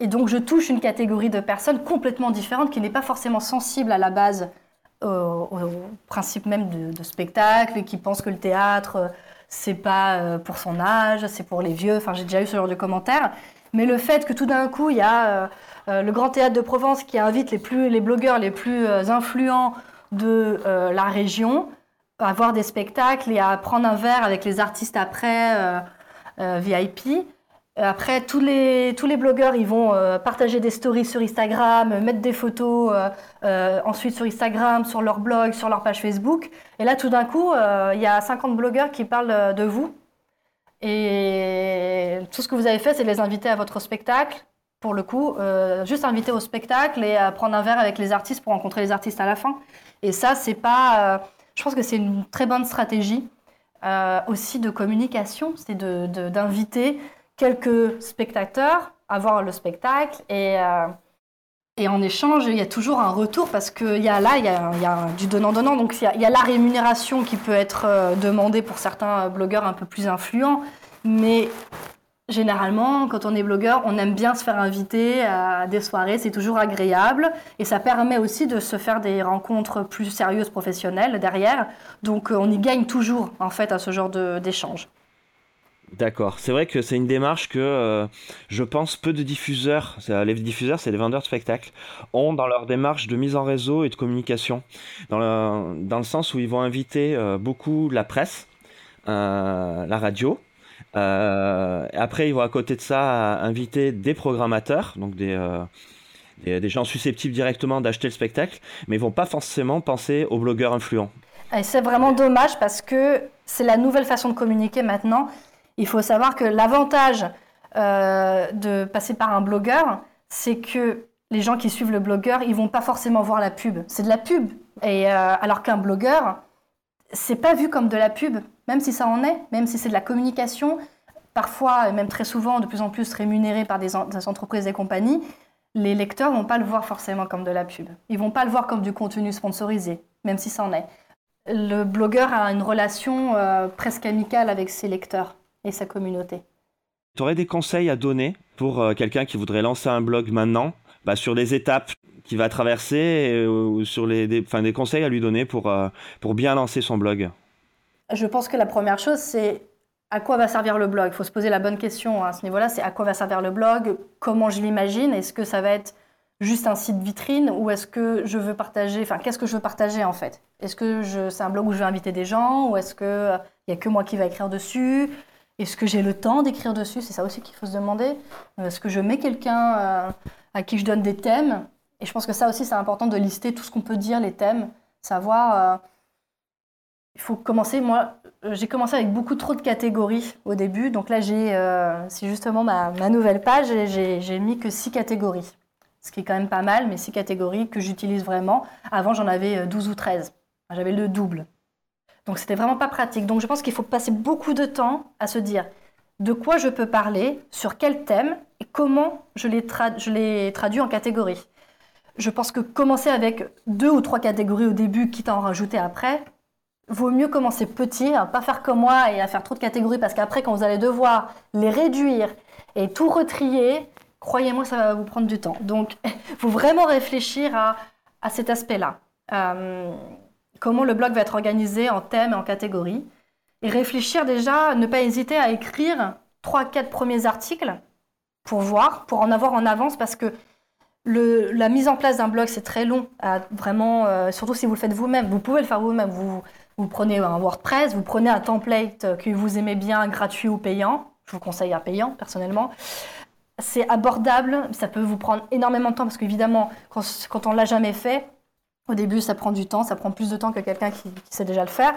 donc je touche une catégorie de personnes complètement différente qui n'est pas forcément sensible à la base au, principe même de, spectacle et qui pense que le théâtre c'est pas euh, pour son âge, c'est pour les vieux. Enfin, j'ai déjà eu ce genre de commentaires. Mais le fait que tout d'un coup, il y a euh, euh, le Grand Théâtre de Provence qui invite les, plus, les blogueurs les plus influents de la région, à voir des spectacles et à prendre un verre avec les artistes après euh, euh, VIP. Après, tous les, tous les blogueurs, ils vont euh, partager des stories sur Instagram, mettre des photos ensuite sur Instagram, sur leur blog, sur leur page Facebook. Et là, tout d'un coup, il y a 50 blogueurs qui parlent de vous. Et tout ce que vous avez fait, c'est les inviter à votre spectacle. Pour le coup, juste inviter au spectacle et à prendre un verre avec les artistes pour rencontrer les artistes à la fin. Et ça, c'est pas je pense que c'est une très bonne stratégie euh, aussi de communication, c'est d'inviter quelques spectateurs à voir le spectacle et, euh, et en échange, il y a toujours un retour parce qu'il y a là, il y a, du donnant-donnant, donc il y, a, il y, a, la rémunération qui peut être euh, demandée pour certains blogueurs un peu plus influents, mais Généralement, quand on est blogueur, on aime bien se faire inviter à des soirées, c'est toujours agréable et ça permet aussi de se faire des rencontres plus sérieuses professionnelles derrière. Donc euh, on y gagne toujours en fait à ce genre d'échange. D'accord. C'est vrai que c'est une démarche que euh, je pense peu de diffuseurs, les diffuseurs, c'est les vendeurs de spectacles, ont dans leur démarche de mise en réseau et de communication. Dans le, dans le sens où ils vont inviter euh, beaucoup la presse, la radio, euh, après, ils vont à côté de ça inviter des programmateurs, donc euh, des, des, gens susceptibles directement d'acheter le spectacle, mais ils vont pas forcément penser aux blogueurs influents. Et c'est vraiment dommage parce que c'est la nouvelle façon de communiquer maintenant. Il faut savoir que l'avantage euh, de passer par un blogueur, c'est que les gens qui suivent le blogueur, ils vont pas forcément voir la pub. C'est de la pub. Euh, alors qu'un blogueur, c'est pas vu comme de la pub, même si ça en est, même si c'est de la communication, parfois et même très souvent, de plus en plus rémunéré par des, entreprises et compagnies. Les lecteurs vont pas le voir forcément comme de la pub. Ils vont pas le voir comme du contenu sponsorisé, même si ça en est. Le blogueur a une relation euh, presque amicale avec ses lecteurs et sa communauté. Tu aurais des conseils à donner pour euh, quelqu'un qui voudrait lancer un blog maintenant, bah, sur les étapes qu'il va traverser, ou sur les, des, des conseils à lui donner pour, euh, pour bien lancer son blog? Je pense que la première chose, c'est à quoi va servir le blog? Il faut se poser la bonne question à ce niveau-là, c'est à quoi va servir le blog? Comment je l'imagine? Est-ce que ça va être juste un site vitrine ou est-ce que je veux partager, enfin qu'est-ce que je veux partager en fait? Est-ce que c'est un blog où je vais inviter des gens ou est-ce qu'il n'y a que moi qui va écrire dessus? Est-ce que j'ai le temps d'écrire dessus C'est ça aussi qu'il faut se demander. Euh, est-ce que je mets quelqu'un euh, à qui je donne des thèmes? Et je pense que ça aussi, c'est important de lister tout ce qu'on peut dire, les thèmes. Savoir, euh, il faut commencer. Moi, j'ai commencé avec beaucoup trop de catégories au début. Donc là, j'ai, c'est justement ma, ma, nouvelle page, j'ai mis que six catégories. Ce qui est quand même pas mal, mais six catégories que j'utilise vraiment. Avant, j'en avais 12 ou 13. J'avais le double. Donc c'était vraiment pas pratique. Donc je pense qu'il faut passer beaucoup de temps à se dire de quoi je peux parler, sur quel thème et comment je les, traduis en catégories. Je pense que commencer avec deux ou trois catégories au début, quitte à en rajouter après, vaut mieux commencer petit, à pas faire comme moi et à faire trop de catégories parce qu'après quand vous allez devoir les réduire et tout retrier, croyez-moi ça va vous prendre du temps. Donc il [laughs] faut vraiment réfléchir à, cet aspect-là. Euh, comment le blog va être organisé en thèmes et en catégories. Et réfléchir déjà, ne pas hésiter à écrire 3-4 premiers articles pour voir, pour en avoir en avance, parce que la mise en place d'un blog, c'est très long, vraiment, euh, surtout si vous le faites vous-même. Vous pouvez le faire vous-même. Vous, prenez un WordPress, vous prenez un template que vous aimez bien, gratuit ou payant. Je vous conseille un payant, personnellement. C'est abordable, ça peut vous prendre énormément de temps, parce qu'évidemment, quand, quand on l'a jamais fait, au début, ça prend du temps, ça prend plus de temps que quelqu'un qui, sait déjà le faire,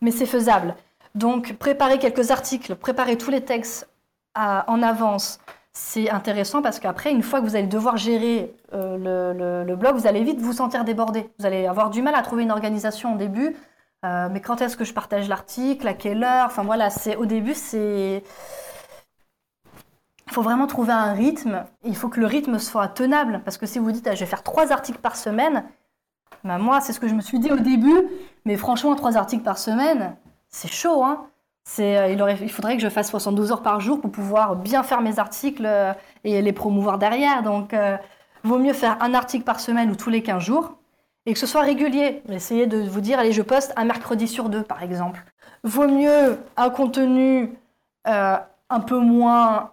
mais c'est faisable. Donc, préparer quelques articles, préparer tous les textes en avance, c'est intéressant parce qu'après, une fois que vous allez devoir gérer euh, le, blog, vous allez vite vous sentir débordé. Vous allez avoir du mal à trouver une organisation au début. Euh, mais quand est-ce que je partage l'article? À quelle heure? Enfin voilà, c'est au début, c'est il faut vraiment trouver un rythme. Il faut que le rythme soit tenable parce que si vous dites ah, je vais faire trois articles par semaine, bah, moi, c'est ce que je me suis dit au début, mais franchement, trois articles par semaine, c'est chaud. Hein euh, il, faudrait que je fasse 72 heures par jour pour pouvoir bien faire mes articles euh, et les promouvoir derrière. Donc, euh, vaut mieux faire un article par semaine ou tous les 15 jours et que ce soit régulier. Essayez de vous dire, allez, je poste un mercredi sur deux, par exemple. Vaut mieux un contenu un peu moins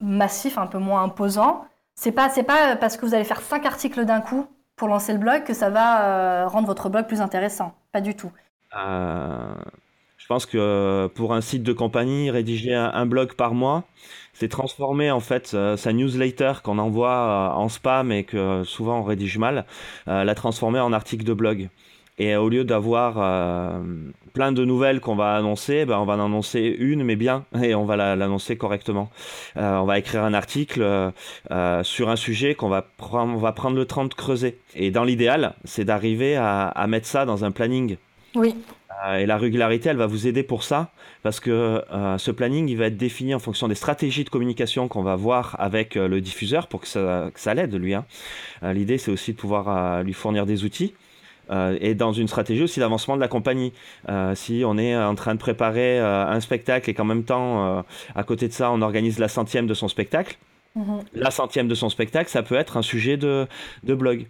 massif, un peu moins imposant. C'est pas, pas parce que vous allez faire cinq articles d'un coup pour lancer le blog que ça va euh, rendre votre blog plus intéressant. Pas du tout. Euh, je pense que euh, pour un site de compagnie, rédiger un, blog par mois, c'est transformer en fait sa newsletter qu'on envoie en spam et que souvent on rédige mal, la transformer en article de blog. Et au lieu d'avoir euh, plein de nouvelles qu'on va annoncer, ben on va en annoncer une, mais bien, [laughs] et on va l'annoncer correctement. Euh, on va écrire un article euh, sur un sujet qu'on va, prendre, on va prendre le temps de creuser. Et dans l'idéal, c'est d'arriver à, à, mettre ça dans un planning. Oui. et la régularité, elle va vous aider pour ça, parce que ce planning, il va être défini en fonction des stratégies de communication qu'on va voir avec le diffuseur pour que ça, ça l'aide, lui. Hein. L'idée, c'est aussi de pouvoir lui fournir des outils. Euh, et dans une stratégie aussi d'avancement de la compagnie. Euh, si on est en train de préparer euh, un spectacle et qu'en même temps, à côté de ça, on organise la centième de son spectacle, mhm. la centième de son spectacle, ça peut être un sujet de, de blog.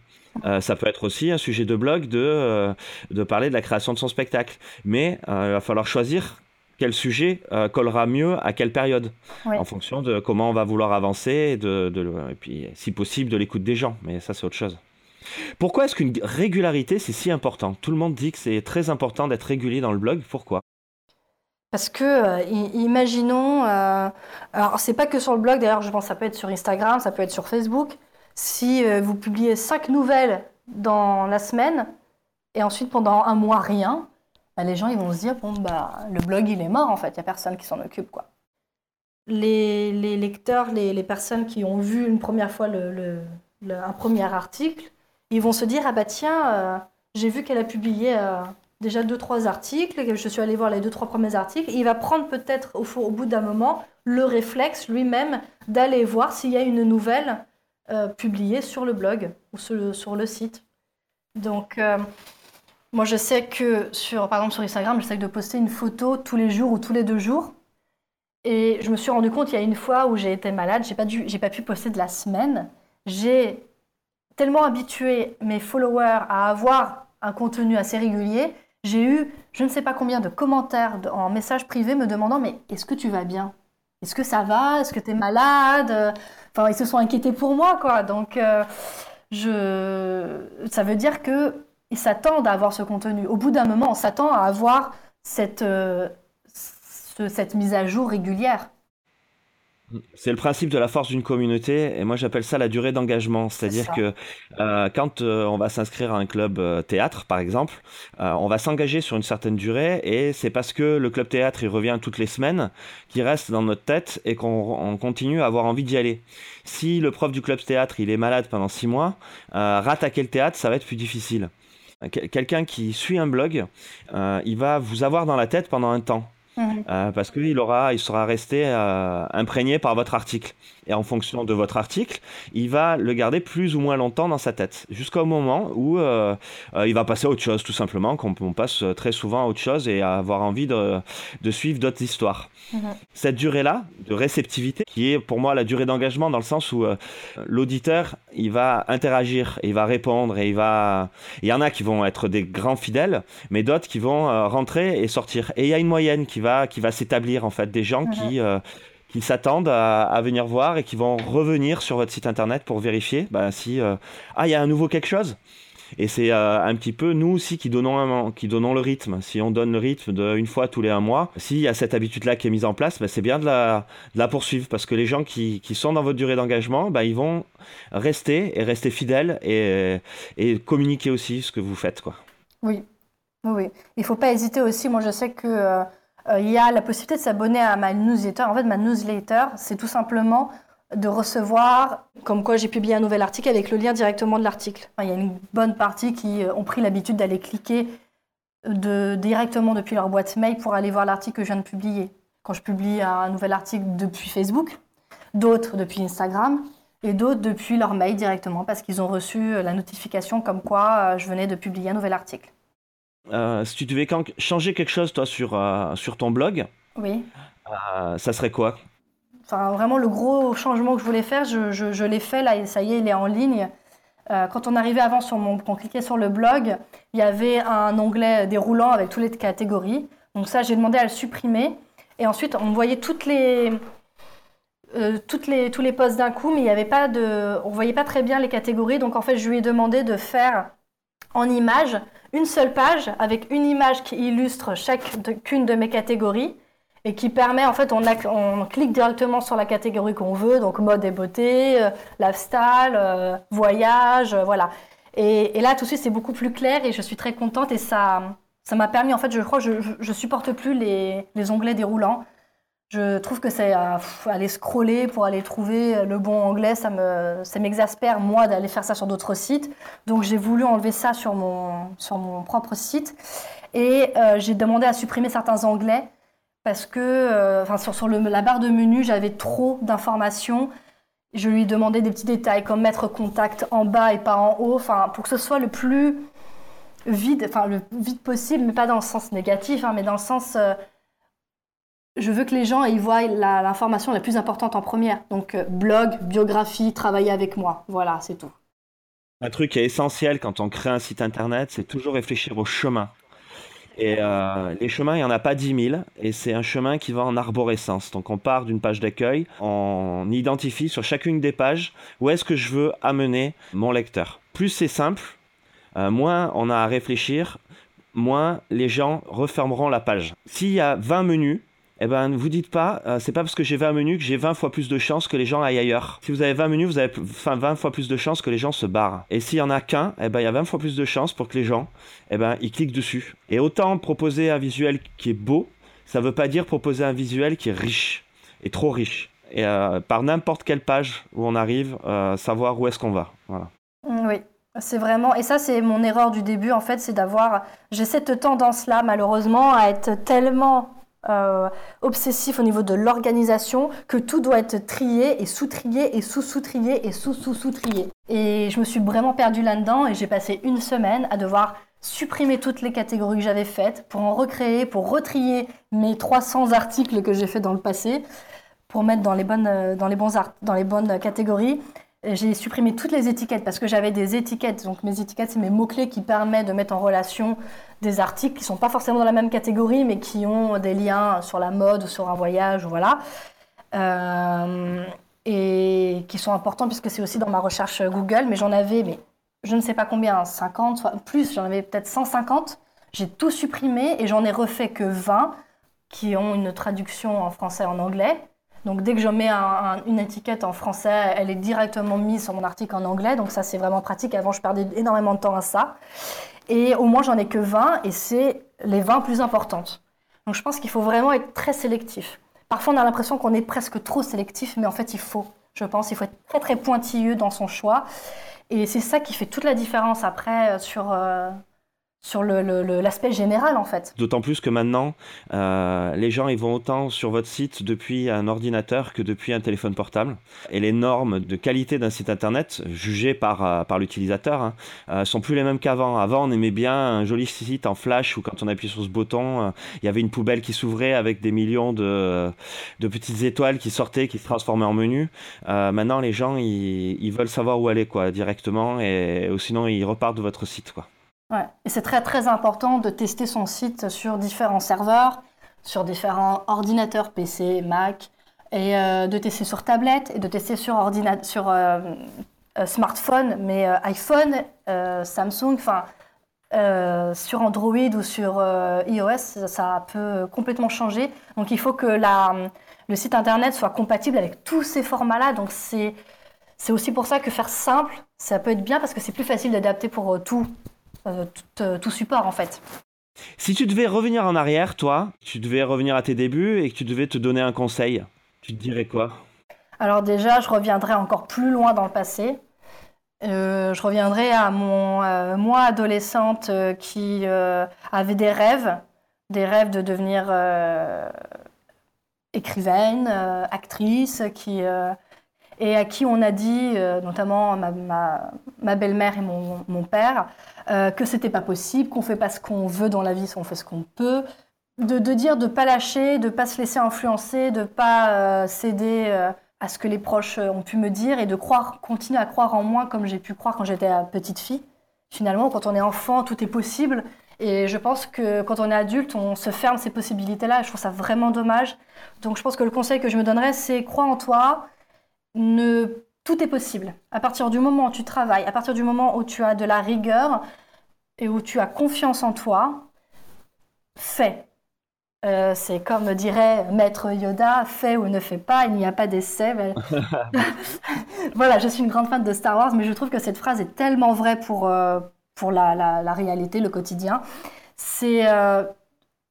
ça peut être aussi un sujet de blog de, de parler de la création de son spectacle. Mais il va falloir choisir quel sujet collera mieux à quelle période, en fonction de comment on va vouloir avancer et, de, de, et puis, si possible, de l'écoute des gens. Mais ça, c'est autre chose. Pourquoi est-ce qu'une régularité, c'est si important? Tout le monde dit que c'est très important d'être régulier dans le blog. Pourquoi? Parce que, euh, imaginons, euh, alors c'est pas que sur le blog, d'ailleurs je pense que ça peut être sur Instagram, ça peut être sur Facebook, si euh, vous publiez cinq nouvelles dans la semaine et ensuite pendant un mois rien, bah, les gens ils vont se dire bon bah le blog il est mort en fait, il n'y a personne qui s'en occupe quoi. Les, lecteurs, les, personnes qui ont vu une première fois un premier article, ils vont se dire ah bah tiens euh, j'ai vu qu'elle a publié euh, déjà deux trois articles, je suis allée voir les deux trois premiers articles, il va prendre peut-être au, bout d'un moment le réflexe lui-même d'aller voir s'il y a une nouvelle euh, publiée sur le blog ou sur le, site. Donc moi, je sais que sur, par exemple, sur Instagram, j'essaie de poster une photo tous les jours ou tous les deux jours. Et je me suis rendu compte il y a une fois où j'ai été malade, j'ai pas pas pu poster de la semaine. J'ai tellement habitué mes followers à avoir un contenu assez régulier. J'ai eu je ne sais pas combien de commentaires en message privé me demandant mais est-ce que tu vas bien? Est-ce que ça va? Est-ce que tu es malade? Enfin, ils se sont inquiétés pour moi quoi. Donc euh, je ça veut dire que ils s'attendent à avoir ce contenu. Au bout d'un moment, on s'attend à avoir cette, euh, cette mise à jour régulière. C'est le principe de la force d'une communauté et moi j'appelle ça la durée d'engagement. C'est-à-dire que euh, quand euh, on va s'inscrire à un club théâtre par exemple, on va s'engager sur une certaine durée et c'est parce que le club théâtre il revient toutes les semaines qu'il reste dans notre tête et qu'on continue à avoir envie d'y aller. Si le prof du club théâtre il est malade pendant six mois, rattaquer le théâtre ça va être plus difficile quelqu'un qui suit un blog, euh, il va vous avoir dans la tête pendant un temps. Mhm. Euh, parce qu'il aura, il sera resté euh, imprégné par votre article. Et en fonction de votre article, il va le garder plus ou moins longtemps dans sa tête, jusqu'au moment où il va passer à autre chose, tout simplement, qu'on passe très souvent à autre chose et avoir envie de, de suivre d'autres histoires. Mhm. Cette durée-là de réceptivité, qui est pour moi la durée d'engagement, dans le sens où l'auditeur, il va interagir, et il va répondre, et il va. Il y en a qui vont être des grands fidèles, mais d'autres qui vont rentrer et sortir. Et il y a une moyenne qui va, qui va s'établir en fait, des gens qui, euh, qui s'attendent à, venir voir et qui vont revenir sur votre site internet pour vérifier bah, si euh, ah il y a un nouveau quelque chose. Et c'est euh, un petit peu nous aussi qui donnons, qui donnons le rythme. Si on donne le rythme de une fois tous les un mois, s'il y a cette habitude-là qui est mise en place, bah, c'est bien de la, la, poursuivre parce que les gens qui, qui sont dans votre durée d'engagement, bah, ils vont rester et rester fidèles et, et communiquer aussi ce que vous faites. Quoi. Oui, oui. Il ne faut pas hésiter aussi. Moi, je sais que euh, il y a la possibilité de s'abonner à ma newsletter. En fait, ma newsletter, c'est tout simplement de recevoir, comme quoi j'ai publié un nouvel article avec le lien directement de l'article. il y a une bonne partie qui euh, ont pris l'habitude d'aller cliquer de, directement depuis leur boîte mail pour aller voir l'article que je viens de publier. Quand je publie un nouvel article depuis Facebook, d'autres depuis Instagram et d'autres depuis leur mail directement parce qu'ils ont reçu la notification comme quoi euh, je venais de publier un nouvel article. Euh, si tu devais changer quelque chose, toi, sur, euh, sur ton blog, oui. Euh, ça serait quoi? Enfin, vraiment, le gros changement que je voulais faire, je, je, l'ai fait, là, ça y est, il est en ligne. quand on arrivait avant, sur mon, on cliquait sur le blog, il y avait un onglet déroulant avec toutes les catégories. Donc ça, j'ai demandé à le supprimer. Et ensuite, on voyait toutes les, toutes les, tous les posts d'un coup, mais il y avait pas de, on voyait pas très bien les catégories. Donc en fait, je lui ai demandé de faire en images une seule page avec une image qui illustre chacune de mes catégories et qui permet, en fait, on, clique directement sur la catégorie qu'on veut, donc mode et beauté, euh, lifestyle, euh, voyage, euh, voilà. Et, là, tout de suite, c'est beaucoup plus clair et je suis très contente et ça ça m'a permis, en fait, je crois, je, je, supporte plus les, les onglets déroulants. Je trouve que c'est aller scroller pour aller trouver le bon anglais, ça me, ça m'exaspère moi d'aller faire ça sur d'autres sites. Donc j'ai voulu enlever ça sur mon, sur mon propre site et euh, j'ai demandé à supprimer certains anglais parce que euh, sur, sur le, la barre de menu j'avais trop d'informations. Je lui ai demandé des petits détails comme mettre contact en bas et pas en haut, pour que ce soit le plus vide, enfin le vide possible, mais pas dans le sens négatif, hein, mais dans le sens euh, je veux que les gens y voient l'information la, plus importante en première. Donc euh, blog, biographie, travailler avec moi. Voilà, c'est tout. Un truc qui est essentiel quand on crée un site internet, c'est toujours réfléchir au chemin. Et euh, les chemins, il n'y en a pas 10 000, et c'est un chemin qui va en arborescence. Donc on part d'une page d'accueil, on identifie sur chacune des pages où est-ce que je veux amener mon lecteur. Plus c'est simple, euh, moins on a à réfléchir, moins les gens refermeront la page. S'il y a 20 menus, eh ben, ne vous dites pas, euh, c'est pas parce que j'ai 20 menus que j'ai 20 fois plus de chances que les gens aillent ailleurs. Si vous avez 20 menus, vous avez enfin, 20 fois plus de chances que les gens se barrent. Et s'il y en a qu'un, eh ben, il y a 20 fois plus de chances pour que les gens, eh ben, ils cliquent dessus. Et autant proposer un visuel qui est beau, ça veut pas dire proposer un visuel qui est riche, et trop riche. Et euh, par n'importe quelle page où on arrive, euh, savoir où est-ce qu'on va. Voilà. Oui, c'est vraiment, et ça c'est mon erreur du début en fait, c'est d'avoir, j'ai cette tendance-là malheureusement à être tellement euh, obsessif au niveau de l'organisation que tout doit être trié et sous-trié et sous-sous-trié et sous-sous-sous-trié. Et je me suis vraiment perdue là-dedans et j'ai passé une semaine à devoir supprimer toutes les catégories que j'avais faites pour en recréer, pour retrier mes 300 articles que j'ai fait dans le passé pour mettre dans les bonnes, euh, catégories j'ai supprimé toutes les étiquettes parce que j'avais des étiquettes. Donc mes étiquettes, c'est mes mots-clés qui permettent de mettre en relation des articles qui ne sont pas forcément dans la même catégorie, mais qui ont des liens sur la mode sur un voyage, voilà. Euh, et qui sont importants puisque c'est aussi dans ma recherche Google. Mais j'en avais, mais je ne sais pas combien, 50, soit plus, j'en avais peut-être 150. J'ai tout supprimé et j'en ai refait que 20 qui ont une traduction en français en anglais. Donc dès que je mets une étiquette en français, elle est directement mise sur mon article en anglais. Donc ça, c'est vraiment pratique. Avant, je perdais énormément de temps à ça. Et au moins, j'en ai que 20 et c'est les 20 plus importantes. Donc je pense qu'il faut vraiment être très sélectif. Parfois, on a l'impression qu'on est presque trop sélectif, mais en fait, il faut, je pense, il faut être très très pointilleux dans son choix. Et c'est ça qui fait toute la différence après sur, euh, sur l'aspect général en fait. D'autant plus que maintenant, euh, les gens ils vont autant sur votre site depuis un ordinateur que depuis un téléphone portable. Et les normes de qualité d'un site internet, jugées par, euh, par l'utilisateur, hein, euh, sont plus les mêmes qu'avant. Avant, on aimait bien un joli site en flash où quand on appuyait sur ce bouton, il y avait une poubelle qui s'ouvrait avec des millions de, de, petites étoiles qui sortaient, qui se transformaient en menu. maintenant, les gens ils, ils, veulent savoir où aller quoi, directement et ou sinon ils repartent de votre site. quoi. Et c'est très très important de tester son site sur différents serveurs, sur différents ordinateurs PC, Mac, et euh, de tester sur tablette et de tester sur, euh, euh, smartphone, mais iPhone, Samsung, enfin sur Android ou sur iOS, ça, peut complètement changer. Donc il faut que la, le site internet soit compatible avec tous ces formats-là. Donc c'est aussi pour ça que faire simple, ça peut être bien parce que c'est plus facile d'adapter pour tout. Euh, euh, tout, support en fait. Si tu devais revenir en arrière, toi, tu devais revenir à tes débuts et que tu devais te donner un conseil, tu te dirais quoi? Alors déjà, je reviendrai encore plus loin dans le passé. Euh, je reviendrai à mon moi adolescente qui avait des rêves, des rêves de devenir écrivaine, actrice, qui et à qui on a dit, notamment ma, belle-mère et mon, père, euh, que c'était pas possible, qu'on fait pas ce qu'on veut dans la vie, on fait ce qu'on peut, de, dire de pas lâcher, de pas se laisser influencer, de pas euh, céder euh, à ce que les proches ont pu me dire et de croire, continuer à croire en moi comme j'ai pu croire quand j'étais petite fille. Finalement, quand on est enfant, tout est possible. Et je pense que quand on est adulte, on se ferme ces possibilités-là. Je trouve ça vraiment dommage. Donc je pense que le conseil que je me donnerais, c'est crois en toi, ne tout est possible. À partir du moment où tu travailles, à partir du moment où tu as de la rigueur et où tu as confiance en toi, fais. Euh, c'est comme dirait Maître Yoda, fais ou ne fais pas, il n'y a pas d'essai. [laughs] [laughs] voilà, je suis une grande fan de Star Wars, mais je trouve que cette phrase est tellement vraie pour, euh, pour la, réalité, le quotidien. C'est euh,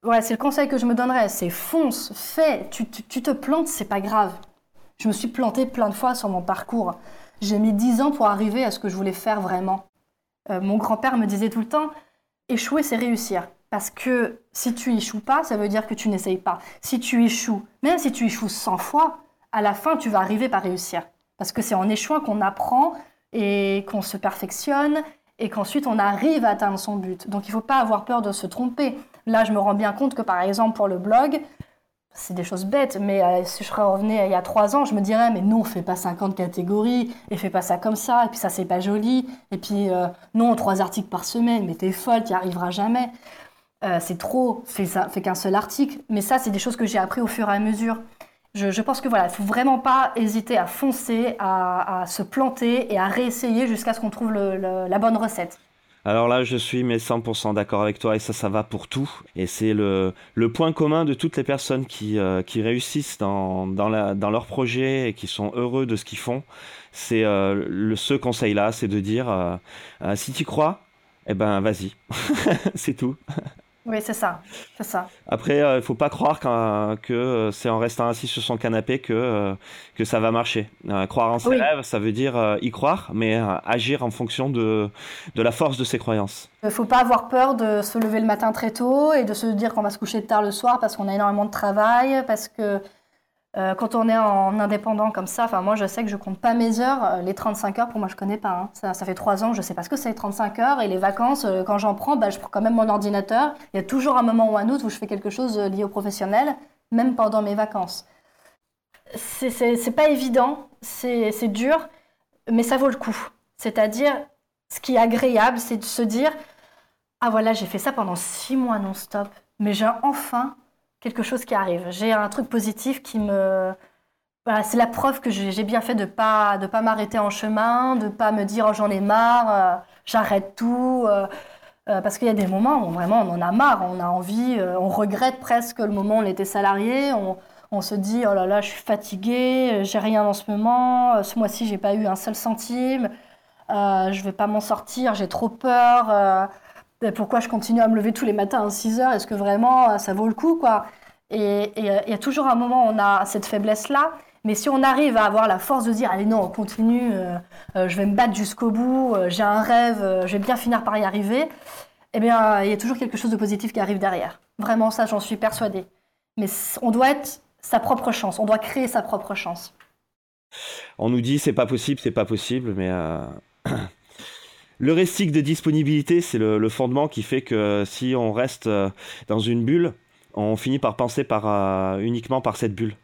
ouais, le conseil que je me donnerais, c'est fonce, fais, tu, tu, tu te plantes, c'est pas grave. Je me suis plantée plein de fois sur mon parcours. J'ai mis dix ans pour arriver à ce que je voulais faire vraiment. Euh, mon grand-père me disait tout le temps, échouer, c'est réussir. Parce que si tu échoues pas, ça veut dire que tu n'essayes pas. Si tu échoues, même si tu échoues 100 fois, à la fin, tu vas arriver par réussir. Parce que c'est en échouant qu'on apprend et qu'on se perfectionne et qu'ensuite on arrive à atteindre son but. Donc il ne faut pas avoir peur de se tromper. Là, je me rends bien compte que par exemple pour le blog, c'est des choses bêtes, mais euh, si je revenais il y a trois ans, je me dirais, mais non, fais pas 50 catégories, et fais pas ça comme ça, et puis ça, c'est pas joli, et puis euh, non, trois articles par semaine, mais t'es folle, t'y arriveras jamais. Euh, c'est trop, fais, fais qu'un seul article. Mais ça, c'est des choses que j'ai appris au fur et à mesure. Je, pense que voilà, il faut vraiment pas hésiter à foncer, à, se planter et à réessayer jusqu'à ce qu'on trouve la bonne recette. Alors là, je suis mais 100% d'accord avec toi et ça, ça va pour tout. Et c'est le, le point commun de toutes les personnes qui, euh, qui réussissent dans, dans, leur projet et qui sont heureux de ce qu'ils font. C'est euh, le, ce conseil-là, c'est de dire euh, si tu crois, eh ben vas-y. [laughs] c'est tout. Oui, c'est ça, c'est ça. Après, il ne faut pas croire que c'est en restant assis sur son canapé que, que ça va marcher. croire en ses rêves, ça veut dire y croire, mais agir en fonction de, de la force de ses croyances. Il ne faut pas avoir peur de se lever le matin très tôt et de se dire qu'on va se coucher tard le soir parce qu'on a énormément de travail, parce que euh, quand on est en indépendant comme ça, moi je sais que je compte pas mes heures. Euh, les 35 heures, pour moi je connais pas. Hein. Ça, fait trois ans, je sais pas ce que c'est 35 heures. Et les vacances, euh, quand j'en prends, bah, je prends quand même mon ordinateur. Il y a toujours un moment ou un autre où je fais quelque chose lié au professionnel, même pendant mes vacances. C'est pas évident, c'est dur, mais ça vaut le coup. C'est-à-dire, ce qui est agréable, c'est de se dire ah voilà, j'ai fait ça pendant six mois non-stop, mais j'ai enfin quelque chose qui arrive. J'ai un truc positif qui me... Voilà, c'est la preuve que j'ai bien fait de pas de pas m'arrêter en chemin, de pas me dire oh, j'en ai marre, euh, j'arrête tout. Euh, euh, parce qu'il y a des moments où vraiment on en a marre, on a envie, on regrette presque le moment où on était salarié, on, on, se dit oh là là je suis fatigué, j'ai rien en ce moment, ce mois-ci j'ai pas eu un seul centime, je vais pas m'en sortir, j'ai trop peur pourquoi je continue à me lever tous les matins à 6 heures? Est-ce que vraiment euh, ça vaut le coup quoi? Et il y a toujours un moment où on a cette faiblesse-là. Mais si on arrive à avoir la force de dire allez non, on continue, euh, euh, je vais me battre jusqu'au bout, j'ai un rêve, je vais bien finir par y arriver, eh bien il y a toujours quelque chose de positif qui arrive derrière. Vraiment ça, j'en suis persuadée. Mais on doit être sa propre chance, on doit créer sa propre chance. On nous dit c'est pas possible, c'est pas possible, mais [clears throat] Le récit de disponibilité, c'est le, fondement qui fait que si on reste euh, dans une bulle, on finit par penser euh, uniquement par cette bulle.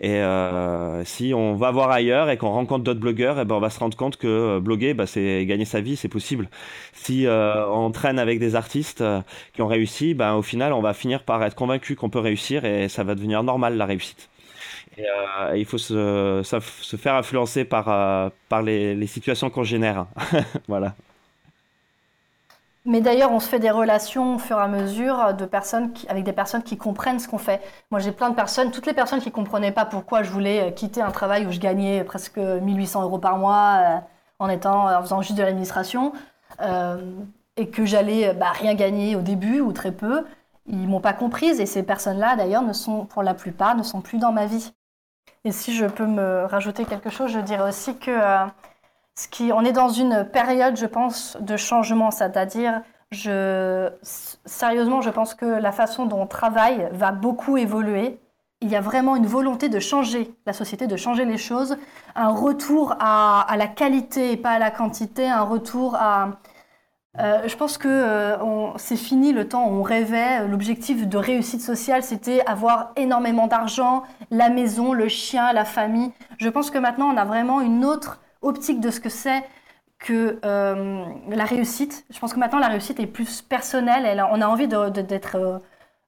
Et euh, si on va voir ailleurs et qu'on rencontre d'autres blogueurs, et eh ben on va se rendre compte que bloguer, bah, c'est gagner sa vie, c'est possible. Si on traîne avec des artistes qui ont réussi, ben, au final, on va finir par être convaincu qu'on peut réussir et ça va devenir normal la réussite. Il faut se, faire influencer par, par les, les situations qu'on génère. [laughs] voilà. Mais d'ailleurs, on se fait des relations au fur et à mesure de personnes avec des personnes qui comprennent ce qu'on fait. Moi, j'ai plein de personnes, toutes les personnes qui ne comprenaient pas pourquoi je voulais euh, quitter un travail où je gagnais presque 1800 euros par mois euh, en, étant, en faisant juste de l'administration euh, et que j'allais bah, rien gagner au début ou très peu. Ils m'ont pas comprise et ces personnes-là, d'ailleurs, ne sont, pour la plupart, ne sont plus dans ma vie. Et si je peux me rajouter quelque chose, je dirais aussi que on est dans une période, je pense, de changement, c'est-à-dire, sérieusement, je pense que la façon dont on travaille va beaucoup évoluer. Il y a vraiment une volonté de changer la société, de changer les choses, un retour à, la qualité et pas à la quantité, un retour à... Euh, je pense que euh, c'est fini le temps où on rêvait, l'objectif de réussite sociale, c'était avoir énormément d'argent, la maison, le chien, la famille. Je pense que maintenant, on a vraiment une autre optique de ce que c'est que euh, la réussite. Je pense que maintenant, la réussite est plus personnelle. on a envie d'être euh,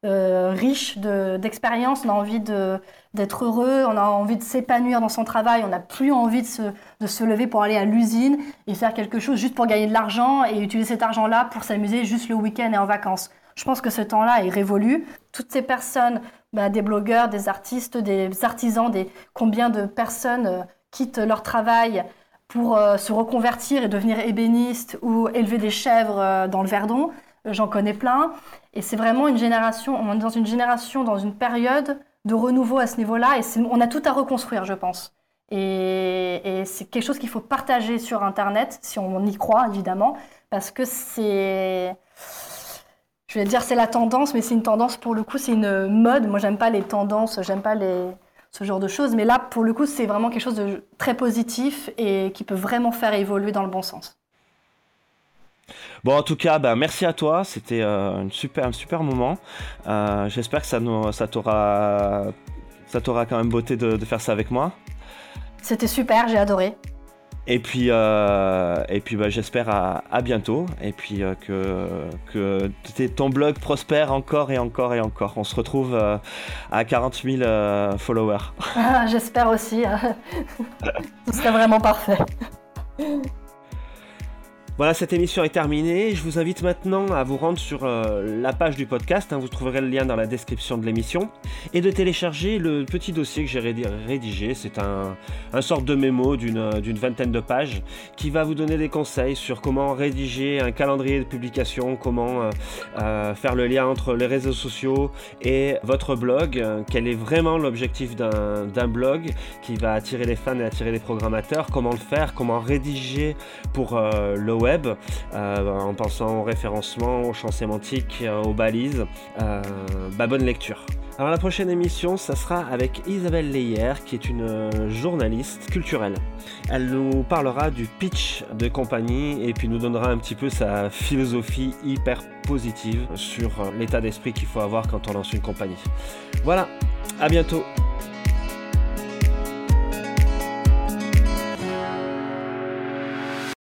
euh, riche d'expérience, on a envie d'être heureux, on a envie de s'épanouir dans son travail, on n'a plus envie de se, lever pour aller à l'usine et faire quelque chose juste pour gagner de l'argent et utiliser cet argent-là pour s'amuser juste le week-end et en vacances. Je pense que ce temps-là est révolu. Toutes ces personnes, bah, des blogueurs, des artistes, des artisans, combien de personnes quittent leur travail pour euh, se reconvertir et devenir ébéniste ou élever des chèvres euh, dans le Verdon. Euh, j'en connais plein. Et c'est vraiment une génération, on est dans une génération, dans une période de renouveau à ce niveau-là. Et on a tout à reconstruire, je pense. Et, et c'est quelque chose qu'il faut partager sur Internet, si on y croit, évidemment, parce que c'est... Je vais dire c'est la tendance, mais c'est une tendance pour le coup, c'est une mode. Moi, j'aime pas les tendances, j'aime pas les, ce genre de choses. Mais là, pour le coup, c'est vraiment quelque chose de très positif et qui peut vraiment faire évoluer dans le bon sens. Bon, en tout cas, ben, merci à toi. C'était euh, super, un super moment. Euh, j'espère que ça, ça t'aura, ça t'aura quand même beauté de faire ça avec moi. C'était super, j'ai adoré. Et puis, euh, et puis bah, j'espère à, bientôt. Et puis euh, que, que ton blog prospère encore et encore et encore. On se retrouve euh, à 40 000 followers. Ah, j'espère aussi. [laughs] Ce serait vraiment parfait. Voilà, cette émission est terminée. Je vous invite maintenant à vous rendre sur euh, la page du podcast. Hein. vous trouverez le lien dans la description de l'émission. Et de télécharger le petit dossier que j'ai rédigé. C'est un, un sorte de mémo d'une vingtaine de pages qui va vous donner des conseils sur comment rédiger un calendrier de publication, comment euh, euh, faire le lien entre les réseaux sociaux et votre blog. quel est vraiment l'objectif d'un blog qui va attirer les fans et attirer les programmateurs? Comment le faire, comment rédiger pour le web euh, en pensant au référencement, au champ sémantique, euh, aux balises. Euh, bah, bonne lecture. Alors la prochaine émission, ça sera avec Isabelle Leyer, qui est une journaliste culturelle. Elle nous parlera du pitch de compagnie et puis nous donnera un petit peu sa philosophie hyper positive sur l'état d'esprit qu'il faut avoir quand on lance une compagnie. Voilà, à bientôt